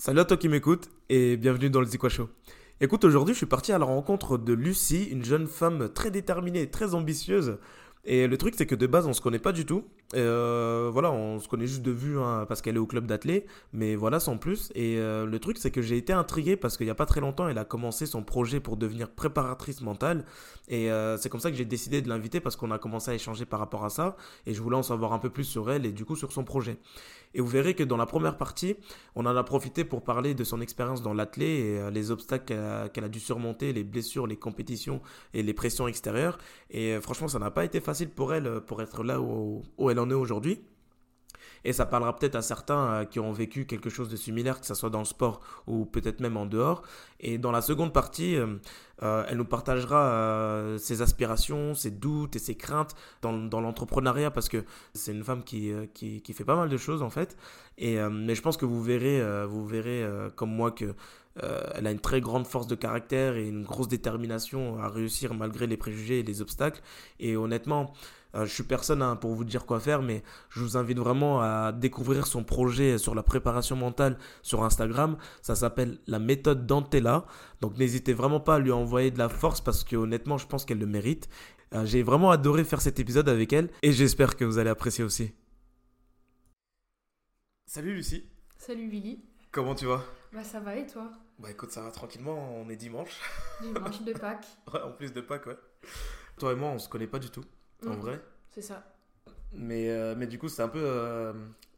Salut à toi qui m'écoute et bienvenue dans le Zikwa Show. Écoute, aujourd'hui, je suis parti à la rencontre de Lucie, une jeune femme très déterminée et très ambitieuse. Et le truc, c'est que de base, on se connaît pas du tout. Euh, voilà, on se connaît juste de vue hein, parce qu'elle est au club d'athlé, mais voilà, sans plus. Et euh, le truc, c'est que j'ai été intrigué parce qu'il y a pas très longtemps, elle a commencé son projet pour devenir préparatrice mentale. Et euh, c'est comme ça que j'ai décidé de l'inviter parce qu'on a commencé à échanger par rapport à ça. Et je voulais en savoir un peu plus sur elle et du coup sur son projet. Et vous verrez que dans la première partie, on en a profité pour parler de son expérience dans l'athlé et euh, les obstacles qu'elle a, dû surmonter, les blessures, les compétitions et les pressions extérieures. Et euh, franchement, ça n'a pas été facile pour elle euh, pour être là où elle en est aujourd'hui. Et ça parlera peut-être à certains euh, qui ont vécu quelque chose de similaire, que ce soit dans le sport ou peut-être même en dehors. Et dans la seconde partie, euh, euh, elle nous partagera ses aspirations, ses doutes et ses craintes dans, l'entrepreneuriat parce que c'est une femme qui, qui, fait pas mal de choses en fait. Et, mais je pense que vous verrez, vous verrez comme moi que elle a une très grande force de caractère et une grosse détermination à réussir malgré les préjugés et les obstacles. Et honnêtement, euh, je suis personne hein, pour vous dire quoi faire, mais je vous invite vraiment à découvrir son projet sur la préparation mentale sur Instagram. Ça s'appelle la méthode Dantella. Donc n'hésitez vraiment pas à lui envoyer de la force parce que honnêtement, je pense qu'elle le mérite. Euh, J'ai vraiment adoré faire cet épisode avec elle et j'espère que vous allez apprécier aussi. Salut Lucie, Salut Willy. comment tu vas? Bah ça va et toi? Bah écoute, ça va tranquillement, on est dimanche. Dimanche de Pâques. Ouais, en plus de Pâques, ouais. Toi et moi, on se connaît pas du tout, en Mm, vrai. C'est ça. Mais, euh, mais du coup, c'est un peu euh,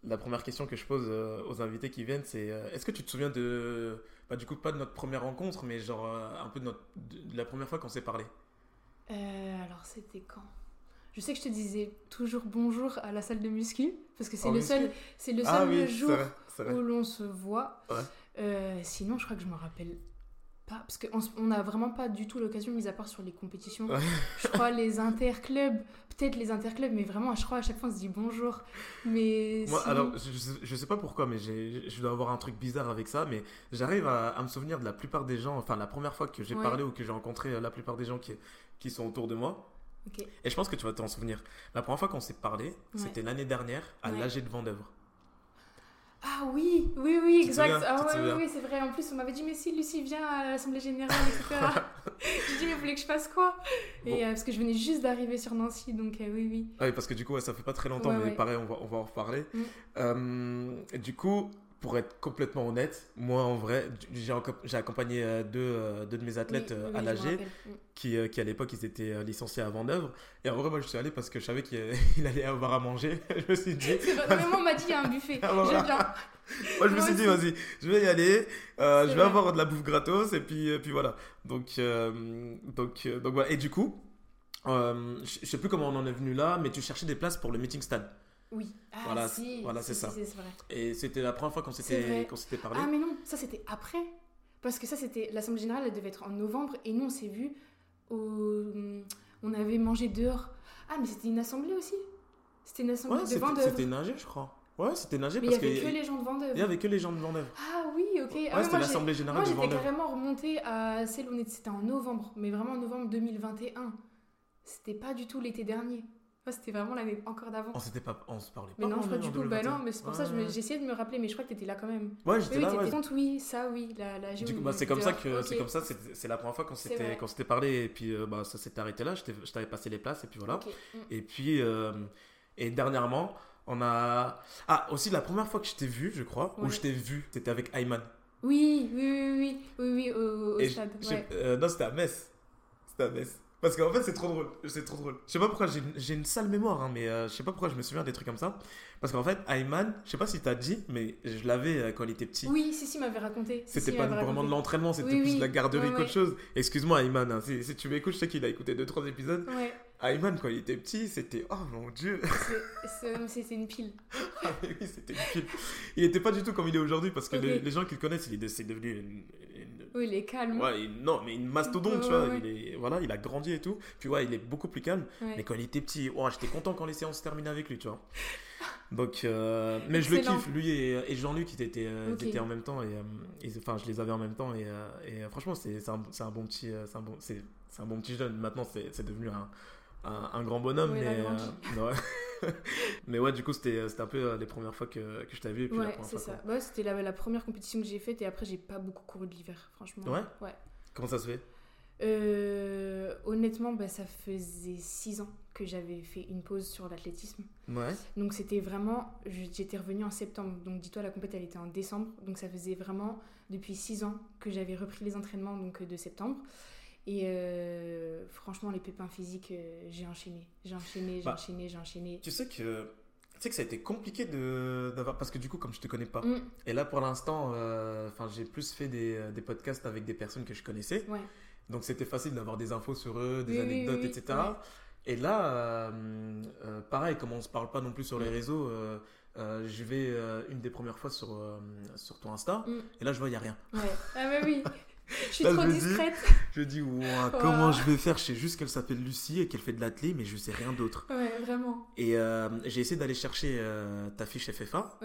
la première question que je pose euh, aux invités qui viennent, c'est est-ce que tu te souviens de, bah, du coup, pas de notre première rencontre, mais genre un peu de, notre, de, la première fois qu'on s'est parlé? Alors c'était quand? Je sais que je te disais toujours bonjour à la salle de muscu parce que c'est le seul, c'est le seul Ah oui, jour vrai, où l'on se voit. Ouais. Sinon, je crois que je me rappelle pas parce qu'on on n'a vraiment pas du tout l'occasion, mis à part sur les compétitions. Je crois les interclubs, peut-être les interclubs, mais vraiment, je crois à chaque fois on se dit bonjour. Mais Moi, alors, je, je sais- pas pourquoi, mais je dois avoir un truc bizarre avec ça, mais j'arrive à, à me souvenir de la plupart des gens, enfin, la première fois que j'ai Ouais. parlé ou que j'ai rencontré euh, la plupart des gens qui, qui sont autour de moi. Et je pense que tu vas t'en souvenir. La première fois qu'on s'est parlé, Ouais. c'était l'année dernière à Ouais. l'AG de Vendœuvre. Ah oui, oui, oui, exact. ah oui, oui, c'est vrai. En plus, on m'avait dit, mais si Lucie vient à l'Assemblée Générale, etc. J'ai dit, mais vous voulez que je fasse quoi? Et euh, parce que je venais juste d'arriver sur Nancy, donc euh, oui, oui. Ah oui, parce que du coup, ouais, ça fait pas très longtemps, Ouais, mais ouais. pareil, on va, on va en reparler. Mm. Euh, du coup, pour être complètement honnête, moi en vrai, j'ai accompagné euh, deux, euh, deux de mes athlètes Oui, euh, oui, à l'AG. Mm. qui, qui à l'époque ils étaient licenciés à Vendœuvre. Et en vrai, moi je suis allé parce que je savais qu'il il allait avoir à manger. je me suis dit, Vraiment, on m'a dit, il y a un buffet. Ah, voilà. Je viens. moi je me suis dit, vas-y, je vais y aller, euh, je vais vrai. avoir de la bouffe gratos et puis, et puis voilà. Donc, euh, donc, donc voilà. Et du coup, euh, je je sais plus comment on en est venu là, mais tu cherchais des places pour le meeting stade. Oui. Ah, Voilà, si. voilà, c'est si, ça. Vrai. Et c'était la première fois qu'on s'était vrai. qu'on s'était parlé. Ah, mais non, ça c'était après. Parce que ça, c'était. L'Assemblée Générale, elle devait être en novembre, et nous, on s'est vus au. On avait mangé dehors. Ah, mais c'était une assemblée aussi C'était une assemblée Ouais, de Vendôme. c'était nagé, je crois. Ouais, c'était nagé Mais il y parce avait qu'il que les gens de Vendôme. il y avait que les gens de Vendœuvre. Ah oui, ok. Ah, Ouais, c'était moi, l'Assemblée Générale Moi, de j'étais Vendœuvre. carrément remontée à celle où on était. C'était en novembre, mais vraiment en novembre 2021. C'était pas du tout l'été dernier. Moi, c'était vraiment l'année encore d'avant. On s'était pas, on se parlait Mais pas. non, en je crois du coup, bah 2021. non, mais c'est pour ça que Ouais. j'essayais de me rappeler, mais je crois que t'étais là quand même. Ouais, j'étais Oui, là. oui, ouais. compte, oui, ça, oui, la, la Du coup, bah, c'est comme ça que c'est comme ça. C'est la première fois qu'on s'était qu'on s'était parlé et puis euh, bah ça s'était arrêté là. Je t'avais passé les places et puis voilà. Mm. Et puis euh, et dernièrement, on a ah aussi la première fois que je t'ai vu, je crois, Ouais. je t'ai vu, c'était avec Ayman. Oui, oui, oui, oui, oui, oui, au, au stade. euh, non, c'était à Metz. C'était à Metz. Parce qu'en fait, c'est trop drôle. C'est trop drôle. Je sais pas pourquoi, j'ai une- sale mémoire, hein, mais euh, je sais pas pourquoi je me souviens des trucs comme ça. Parce qu'en fait, Ayman, je sais pas si t'as dit, mais je l'avais euh, quand il était petit. Oui, si, si, m'avait raconté. Si, C'était si, pas vraiment de l'entraînement, c'était Oui, plus oui. de la garderie Ouais, qu'autre ouais. chose. Excuse-moi, Ayman, hein, si, si tu m'écoutes, je sais qu'il a écouté 2-3 épisodes. Ouais, Ayman, quand il était petit, c'était. Oh mon dieu c'est une pile. Ah, mais oui, c'était une pile. Il était pas du tout comme il est aujourd'hui, parce que les, les gens qui le connaissent, il est, devenu une, Oui, il est calme. Ouais, il- non, mais une mastodonte, tu vois. ouais, Il, est, voilà, il a grandi et tout. Puis ouais, il est beaucoup plus calme. Mais quand il était petit, oh, j'étais content quand les séances se terminaient avec lui, tu vois. Donc, euh, mais je le kiffe, lui et, et Jean-Luc, ils étaient, euh, étaient en même temps. Et, euh, enfin, je les avais en même temps. Et, et, franchement, c'est un, un bon petit, c'est un bon, un bon petit jeune. Maintenant, c'est c'est devenu un, un, un grand bonhomme, Oui, mais, euh, ouais. mais ouais, du coup, c'était c'était un peu euh, les premières fois que, que je t'avais vu. Et puis la Ouais, c'est ça. Ouais, c'était la, la première compétition que j'ai faite et après, j'ai pas beaucoup couru de l'hiver, franchement. Ouais Ouais. Comment ça se fait? Euh, honnêtement, bah, ça faisait 6 ans que j'avais fait une pause sur l'athlétisme. Ouais. Donc c'était vraiment, j'étais revenue en septembre. Donc dis-toi, la compétition elle était en décembre. Donc ça faisait vraiment depuis 6 ans que j'avais repris les entraînements donc euh, de septembre. Et euh, franchement, les pépins physiques, euh, j'ai enchaîné. J'ai enchaîné, j'ai Bah. enchaîné, j'ai enchaîné. Tu sais que. Tu sais que ça a été compliqué de d'avoir parce que du coup comme je te connais pas Mm, et là pour l'instant euh, j'ai plus fait des, des podcasts avec des personnes que je connaissais ouais. donc c'était facile d'avoir des infos sur eux des Oui, anecdotes oui, etc et là euh, euh, pareil comme on se parle pas non plus sur les Mm. réseaux je vais une des premières fois sur sur ton Insta Mm. et là je vois il y a rien Ouais. Ah bah oui. Je suis Là, trop je me dis- discrète. je dis Ouah, comment je vais faire? Je sais juste qu'elle s'appelle Lucie et qu'elle fait de l'athlé mais je sais rien d'autre Ouais, vraiment. et euh, j'ai essayé d'aller chercher euh, ta fiche FFA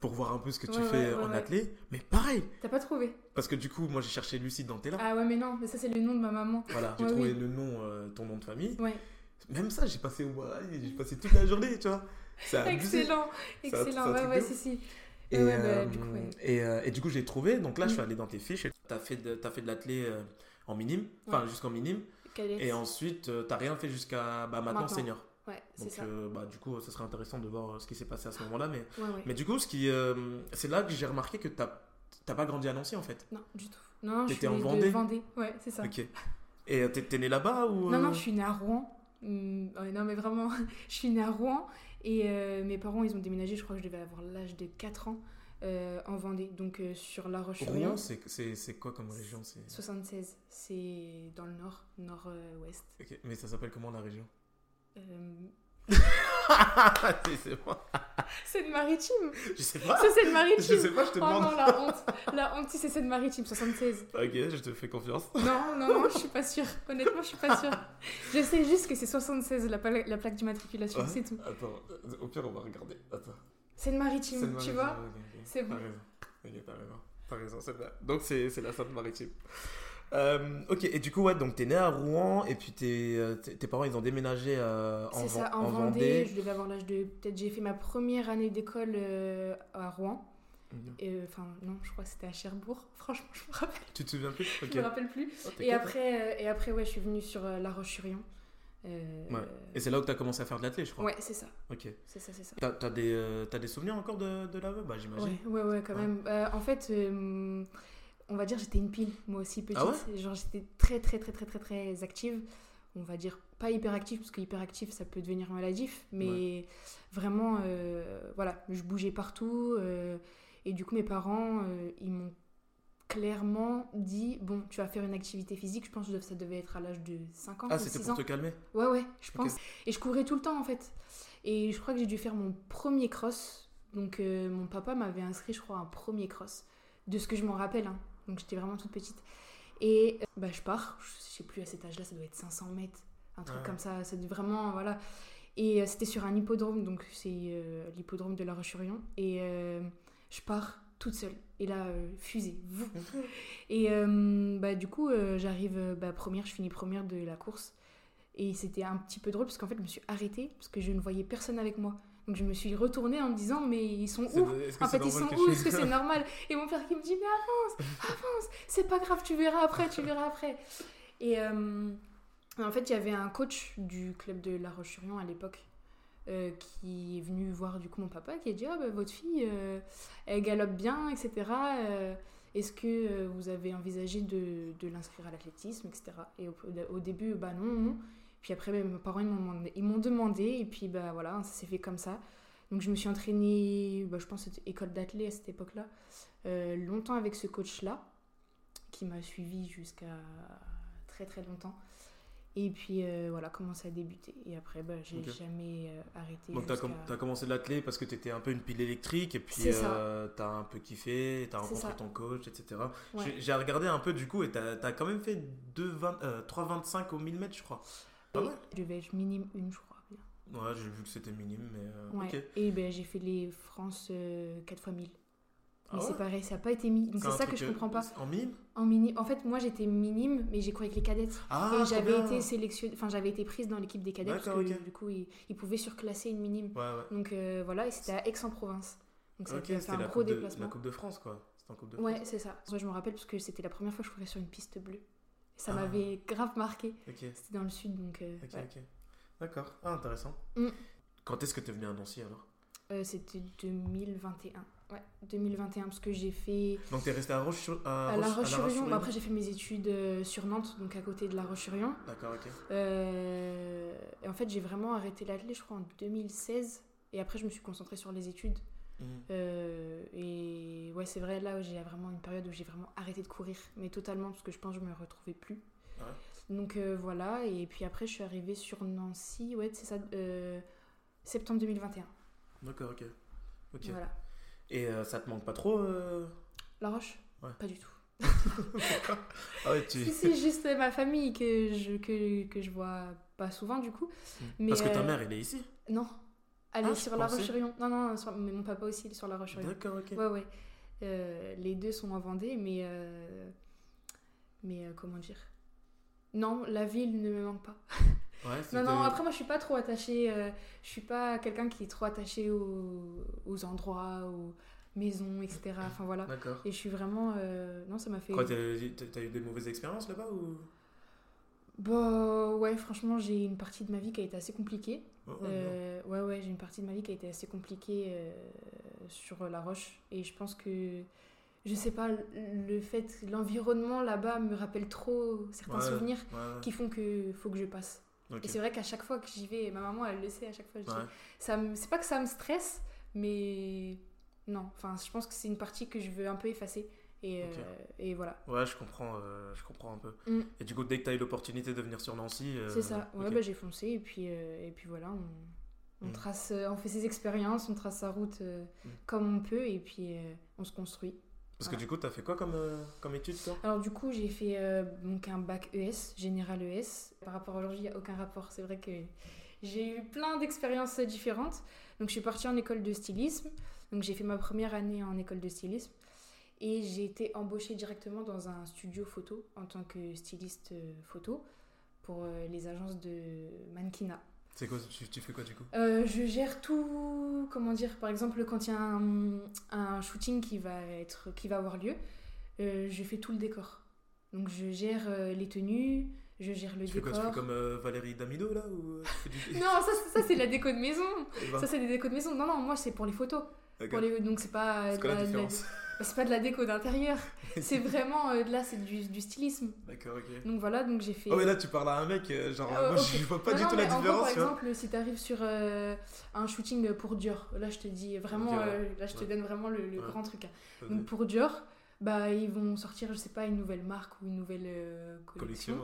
pour voir un peu ce que tu Ouais, fais ouais, ouais, en athlé mais pareil T'as pas trouvé? Parce que du coup, moi j'ai cherché Lucie dans Tela. Ah ouais, mais non, mais ça c'est le nom de ma maman. Voilà, j'ai trouvé oui. le nom, euh, ton nom de famille. Ouais. Même ça, j'ai passé, j'ai passé toute la journée, tu vois. Excellent. Excellent. Ouais, ouais, si, si. Et, Ouais, bah, du coup, ouais. et, et du coup, j'ai trouvé. Donc là, je suis Mm. allé dans tes fiches. T'as fait de, t'as fait de l'athlé euh, en minime, enfin Ouais. jusqu'en minime. Et ensuite, euh, t'as rien fait jusqu'à bah, maintenant, Maintenant. senior. Ouais, Donc ça. euh, bah, du coup, ça serait intéressant de voir ce qui s'est passé à ce moment-là. Mais, Ouais, ouais. mais du coup, ce qui, euh, c'est là que j'ai remarqué que t'as, t'as pas grandi à Nancy en fait. Non, du tout. Non, non, T'étais en née Vendée Vendée. Ouais, c'est ça. Ok. Et t'es, t'es né là-bas ou Non, non, je suis née à Rouen. Ouais, non, mais vraiment, je suis née à Rouen. Et euh, mes parents, ils ont déménagé, je crois que je devais avoir l'âge de 4 ans, euh, en Vendée. Donc euh, sur La Roche-sur-Yon. Rouen, c'est, quoi comme région c'est... 76. C'est dans le nord, nord-ouest. Mais ça s'appelle comment la région c'est moi. Seine-Maritime Je sais pas. C'est Seine-Maritime Je sais pas, je te Oh demande. non, la honte La honte, c'est Seine-Maritime, 76. Ok, je te fais confiance. Non, non, non, je suis pas sûre. Honnêtement, je suis pas sûre. Je sais juste que c'est 76, la, pla- la plaque d'immatriculation, Ouais. c'est tout. Attends, au pire, on va regarder. Attends. Seine-Maritime, tu vois ok, ok. C'est bon. T'as raison. Ok, t'as raison. T'as raison, c'est vrai. Donc, c'est, c'est la Seine-Maritime. Euh, ok, et du coup, ouais, donc t'es né à Rouen, et puis tes, euh, tes, parents, ils ont déménagé euh, en, C'est ça, en, en Vendée, Vendée. je devais avoir l'âge de. Peut-être j'ai fait ma première année d'école euh, à Rouen. Enfin, non, je crois que c'était à Cherbourg. Franchement, je me rappelle, Tu te souviens plus? Ok. je me rappelle plus. Oh, Et après, et après, ouais, je suis venue sur La Roche-sur-Yon. Euh, Ouais. Et c'est là où t'as commencé à faire de l'athlé, je crois. Ouais, c'est ça, Ok. c'est ça, c'est ça. T'as, t'as des, euh, t'as des souvenirs encore de, de là-bas? Bah, j'imagine. Ouais, ouais, ouais, quand Ouais. même. Euh, en fait, euh, on va dire j'étais une pile, moi aussi petite. Ah ouais? Genre j'étais très, très, très, très, très, très active. On va dire pas hyperactive, parce que hyperactive, ça peut devenir maladif. Mais vraiment, voilà, je bougeais partout. et du coup, mes parents, ils m'ont clairement dit bon, tu vas faire une activité physique. Je pense que ça devait être à l'âge de 5 ans Ah, c'était 6 pour ans. te calmer Ouais, ouais, je pense. Et je courais tout le temps en fait. Et je crois que j'ai dû faire mon premier cross. Donc euh, mon papa m'avait inscrit, je crois, un premier cross. De ce que je m'en rappelle. hein. Donc j'étais vraiment toute petite. Et euh, bah, je pars, je sais plus à cet âge-là, ça doit être 500 mètres. Un truc Ouais. comme ça. C'est vraiment, voilà. Et euh, c'était sur un hippodrome, donc c'est l'hippodrome de La Roche-sur-Yon. Et je pars toute seule. Et là, euh, fusée. Vous. Et euh, bah, du coup, euh, j'arrive euh, bah, première, je finis première de la course. Et c'était un petit peu drôle parce qu'en fait, je me suis arrêtée parce que je ne voyais personne avec moi. Donc je me suis retournée en me disant, mais ils sont où? En fait, ils sont où? Est-ce que c'est normal? Et mon père qui me dit, mais avance, avance, c'est pas grave, tu verras après, tu verras après. Et en fait, il y avait un coach du club de La Roche-sur-Yon à l'époque euh, qui est venu voir du coup mon papa qui a dit, ah bah, votre fille, euh, elle galope bien, etc. Euh, Est-ce que vous avez envisagé de, l'inscrire à l'athlétisme, etc. Et au, début, bah non, non. Puis après, mes parents ils m'ont demandé, et puis bah voilà, ça s'est fait comme ça. Donc je me suis entraînée, bah, je pense école d'athlé à cette époque-là, euh, longtemps avec ce coach-là, qui m'a suivi jusqu'à très très longtemps. Et puis euh, voilà, commencé à débuter. Et après, bah, j'ai jamais euh, arrêté. Donc, com- t'as commencé de l'athlé parce que t'étais un peu une pile électrique, et puis ça. euh, t'as un peu kiffé, t'as C'est rencontré ton coach, etc. Ouais. J'ai, regardé un peu du coup, et t'as, t'as quand même fait 2, 20, euh, 3,25 au 1000 mètres, je crois. Pas Et mal. je devais être minime une, je crois. bien. Ouais, j'ai vu que c'était minime, mais Ouais. Et ben, j'ai fait les France euh, 4 x 1000. Mais Ah c'est ouais pareil, ça n'a pas été mis. Donc c'est ça que je comprends pas. En mime? En mini, en fait, moi j'étais minime, mais j'ai couru avec les cadettes. Ah, et j'avais été sélectionnée, enfin j'avais été prise dans l'équipe des cadets parce que du coup ils, ils pouvaient surclasser une minime. Ouais, ouais. Donc euh, voilà, et c'était à Aix-en-Provence. Donc ça un la, gros de, déplacement. la Coupe de France, quoi. C'était en Coupe de Ouais, France. c'est ça. Moi je me rappelle parce que c'était la première fois que je courais sur une piste bleue. Et ça Ah. m'avait grave marqué. C'était dans le sud, donc euh, ok, ouais. ok. D'accord. Ah, intéressant. Mm. Quand est-ce que tu es venu à Nancy alors? Euh, c'était 2021. Ouais, 2021 parce que j'ai fait Donc tu es resté à Roche à, à La Roche- Roche-sur-Yon. Bah, après j'ai fait mes études euh, sur Nantes, donc à côté de La Roche-sur-Yon. D'accord, ok. Euh, et en fait, j'ai vraiment arrêté l'athlète, je crois, en 2016. Et après, je me suis concentrée sur les études. Mm. Euh, et ouais, c'est vrai, là, j'ai vraiment une période où j'ai vraiment arrêté de courir, mais totalement, parce que je pense que je me retrouvais plus. Ouais. Donc voilà, et puis après, je suis arrivée sur Nancy, ouais, c'est ça, septembre 2021. D'accord, ok. Ok. Voilà. Et euh, ça te manque pas trop euh La Roche Ouais. Pas du tout. Ah ouais, tu... Si, si, juste ma famille que je, que, que je vois pas souvent, du coup. Mais, Parce que ta euh, mère, elle est ici? Non. Elle Ah, est sur La. Roche-sur-Yon. Non, non, sur- mais mon papa aussi, il est sur La Roche-sur-Yon. D'accord, ok. Ouais, ouais. Euh, les deux sont en Vendée, mais. euh, Mais euh, comment dire? Non, la ville ne me manque pas. Non, non, après, moi, je suis pas trop attachée. euh, je suis pas quelqu'un qui est trop attaché aux, aux endroits, aux maisons, etc. Enfin, voilà. D'accord. Et je suis vraiment. euh, Non, ça m'a fait. Quoi, t'as eu des mauvaises expériences là-bas ou? Bah, ouais, franchement, j'ai une partie de ma vie qui a été assez compliquée. Oh, oh, non. Euh, ouais, ouais, j'ai une partie de ma vie qui a été assez compliquée euh, sur La Roche. Et je pense que, je sais pas, le- le fait, l'environnement là-bas me rappelle trop certains Ouais, souvenirs ouais, ouais. qui font que faut que je passe. Et c'est vrai qu'à chaque fois que j'y vais, ma maman, elle le sait à chaque fois. Ouais. me- c'est pas que ça me stresse, mais non. Enfin, je pense que c'est une partie que je veux un peu effacer. Et, euh, et voilà. Ouais, je comprends, euh, je comprends un peu. Mm. Et du coup, dès que tu as eu l'opportunité de venir sur Nancy. euh, C'est ça. Ouais, ok. bah, j'ai foncé et puis, et puis voilà, on, on Mm. trace, on fait ses expériences, on trace sa route Mm. comme on peut et puis on se construit. Parce que du coup, tu as fait quoi comme, euh, comme étude, toi? Alors du coup, j'ai fait euh, donc un bac ES, général ES. Par rapport à aujourd'hui, il n'y a aucun rapport. C'est vrai que j'ai eu plein d'expériences différentes. Donc je suis partie en école de stylisme. Donc j'ai fait ma première année en école de stylisme. Et j'ai été embauchée directement dans un studio photo en tant que styliste euh, photo pour les agences de mannequinat. C'est quoi tu, tu fais quoi du coup Euh, je gère tout, comment dire, par exemple quand il y a un, un shooting qui va, être, qui va avoir lieu, euh, je fais tout le décor. Donc je gère euh, les tenues, je gère le Tu fais quoi décor. Tu fais comme euh, Valérie Damido là ou euh, du... Non, ça, c'est- ça c'est la déco de maison. Ben, Ça c'est des décos de maison. Non, non, moi c'est pour les photos. d'accord. Pour les... Donc c'est pas, C'est la la- de la- différence? C'est pas de la déco d'intérieur. c'est vraiment, euh, là c'est du, du stylisme. D'accord, ok. Donc voilà, donc j'ai fait... Oh, mais là, tu parles à un mec, euh, genre, Euh, moi, je vois pas Non, du non, tout la gros, différence, par tu vois. exemple, si tu arrives sur euh, un shooting pour Dior, là je te dis vraiment, ouais. là je te Ouais. donne vraiment le, le Ouais. grand truc. Donc pour Dior, bah ils vont sortir, je sais pas, une nouvelle marque ou une nouvelle euh, collection.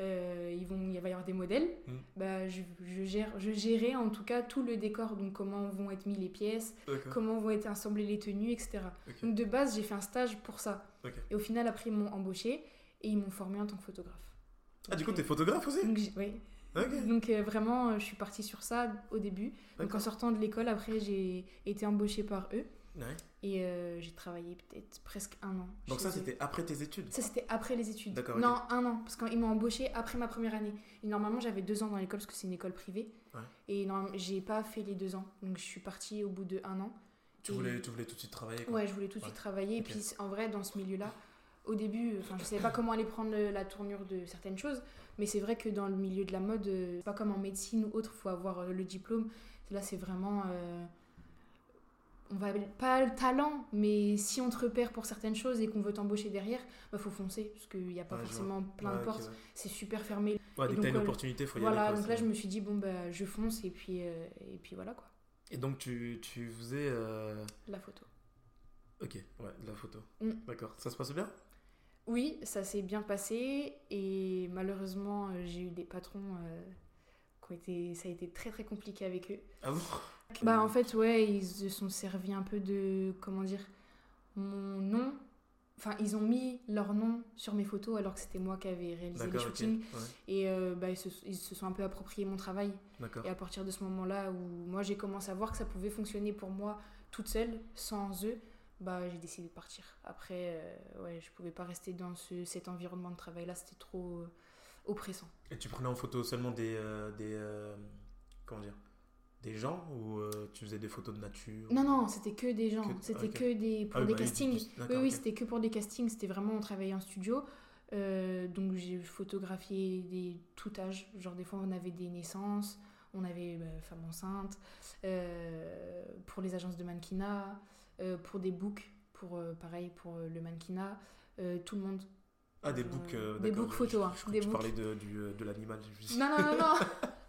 Euh, ils vont, il va y avoir des modèles. Mm. Bah je, je gère, je gérais en tout cas tout le décor, donc comment vont être mis les pièces, comment vont être assemblées les tenues, etc. Donc de base, j'ai fait un stage pour ça. Et au final, après ils m'ont embauché et ils m'ont formé en tant que photographe. Ah, du coup, t'es photographe aussi euh, donc, j'ai- oui. Donc euh, vraiment, je suis partie sur ça au début. Donc en sortant de l'école, après, j'ai été embauchée par eux Ouais. et euh, j'ai travaillé peut-être presque un an. Donc, ça, c'était après tes études Ça, c'était après les études. D'accord, Non, un an, parce qu'ils m'ont embauché après ma première année. Et normalement, j'avais deux ans dans l'école parce que c'est une école privée. Ouais. Et non, j'ai pas fait les deux ans. Donc je suis partie au bout de un an. tu Et- voulais, tu voulais tout de suite travailler quoi. Ouais, je voulais tout de suite travailler. Et puis, en vrai, dans ce milieu-là, au début, enfin, je savais pas comment aller prendre la tournure de certaines choses. Mais c'est vrai que dans le milieu de la mode, euh, c'est pas comme en médecine ou autre, il faut avoir euh, le diplôme. Là, c'est vraiment. euh, on va pas le talent, mais si on te repère pour certaines choses et qu'on veut t'embaucher derrière, bah faut foncer parce qu'il n'y a pas Ouais, forcément plein Ouais, de portes. ouais. C'est super fermé. Ouais, dès que t'as une euh, opportunité, faut y voilà, aller. quoi, donc là je me suis dit bon bah je fonce et puis euh, et puis voilà quoi, Et donc, tu, tu faisais. euh, la photo. Ok, ouais, la photo. Mm. D'accord. Ça se passe bien? Oui, ça s'est bien passé et malheureusement j'ai eu des patrons euh, qui ont été ça a été très très compliqué avec eux. Ah bon? Bah en fait ouais, ils se sont servis un peu de comment dire mon nom. Enfin, ils ont mis leur nom sur mes photos alors que c'était moi qui avais réalisé les shootings. Ouais, Et euh, bah, ils, se, ils se sont un peu approprié mon travail. Et à partir de ce moment-là où moi j'ai commencé à voir que ça pouvait fonctionner pour moi toute seule, sans eux, bah j'ai décidé de partir. Après, euh, ouais, je pouvais pas rester dans ce, cet environnement de travail là, c'était trop euh, oppressant. Et tu prenais en photo seulement des. euh, des euh, comment dire Des gens ou euh, tu faisais des photos de nature Non, non, c'était que des gens, Que- c'était que des pour Ah des bah castings. Oui, oui, c'était que pour des castings, c'était vraiment on travaillait en studio. Euh, donc j'ai photographié des tout âge, genre des fois on avait des naissances, on avait bah, femmes enceintes, euh, pour les agences de mannequinat, pour des books, pour pareil pour le mannequinat, tout le monde. Ah, des books. des books photos, je- hein, des tu books. parlais de, du, de l'animal. Non, non, non, non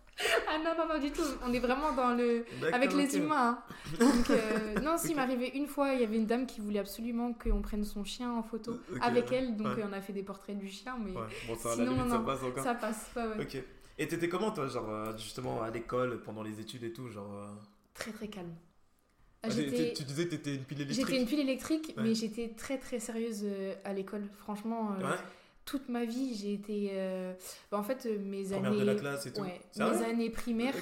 Ah non, non, non, du tout, on est vraiment dans le... Avec les humains. hein. Donc, euh, non, si, Ok. il m'arrivait une fois, il y avait une dame qui voulait absolument qu'on prenne son chien en photo Ok, avec elle, donc ouais. euh, on a fait des portraits du chien, mais Ouais, bon, ça, Sinon, limite, non, ça passe encore. ça passe. ouais, ouais. Ok. Et t'étais comment, toi, genre, euh, justement, à l'école, pendant les études et tout genre, euh, Très très calme. Ah, Tu disais que t'étais une pile électrique J'étais une pile électrique, mais j'étais très très sérieuse euh, à l'école. Franchement, euh, Ouais, toute ma vie, j'ai été. euh, bah, en fait, euh, mes première années. de la classe et tout. Ouais, mes années primaires.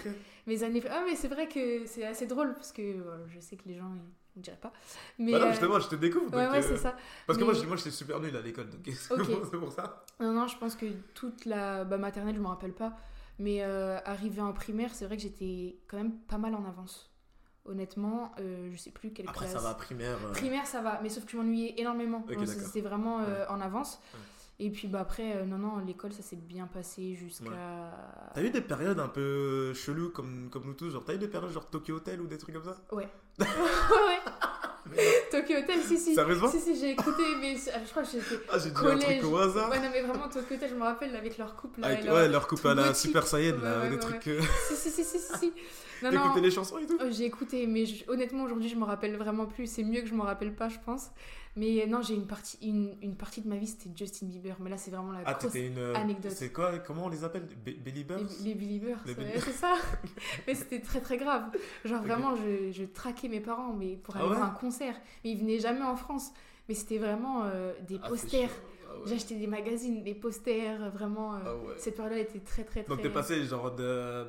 Mes années. Ah, mais c'est vrai que c'est assez drôle parce que euh, je sais que les gens ils ne diraient pas. Mais. Bah non, justement, je te découvre. ouais, donc, ouais, c'est ça. Parce que moi, moi, j'étais super nul à l'école, donc c'est pour- ça. Non, non, je pense que toute la bah, maternelle, je me rappelle pas. Mais euh, arrivé en primaire, c'est vrai que j'étais quand même pas mal en avance. Honnêtement, euh, je sais plus quelle Après, classe. ça va, primaire. euh, Primaire, ça va, mais sauf que je m'ennuyais énormément. Ok, Donc, d'accord. C'était vraiment en avance. Ouais. Et puis bah, après, euh, non, non, l'école, ça s'est bien passé jusqu'à. T'as eu des périodes un peu cheloues comme, comme nous tous Genre, t'as eu des périodes genre Tokyo Hotel ou des trucs comme ça? Ouais. ouais. Tokyo Hotel, si, si. Sérieusement? Si, si, j'ai écouté, mais je crois que j'étais. Ah, j'ai dit un Collège. truc au hasard. Ouais, non, mais vraiment, Tokyo Hotel, je me rappelle avec leur couple. Là, Avec- et leur- Ouais, leur tout à la. Super Saiyan, là, Ouais, ouais, des ouais, trucs. euh, Si, si, si, si, si. T'écoutais non. les chansons et tout? Oh, J'ai écouté, mais je- honnêtement, aujourd'hui, je me rappelle vraiment plus. C'est mieux que je me rappelle pas, je pense. Mais non, j'ai une partie, une, une partie de ma vie, c'était Justin Bieber. Mais là, c'est vraiment la Ah, grosse. une. euh, anecdote. C'est quoi Comment on les appelle? Be- Belly Birds? Les, les Believers. c'est ça. mais c'était très très grave. Genre vraiment, je, je traquais mes parents mais pour aller Ah ouais? voir un concert. Mais ils venaient jamais en France. Mais c'était vraiment euh, des Ah, posters. Ah ouais. J'ai acheté des magazines, des posters, vraiment. euh, Ah ouais. Cette période-là était très très très. Donc t'es passé genre de,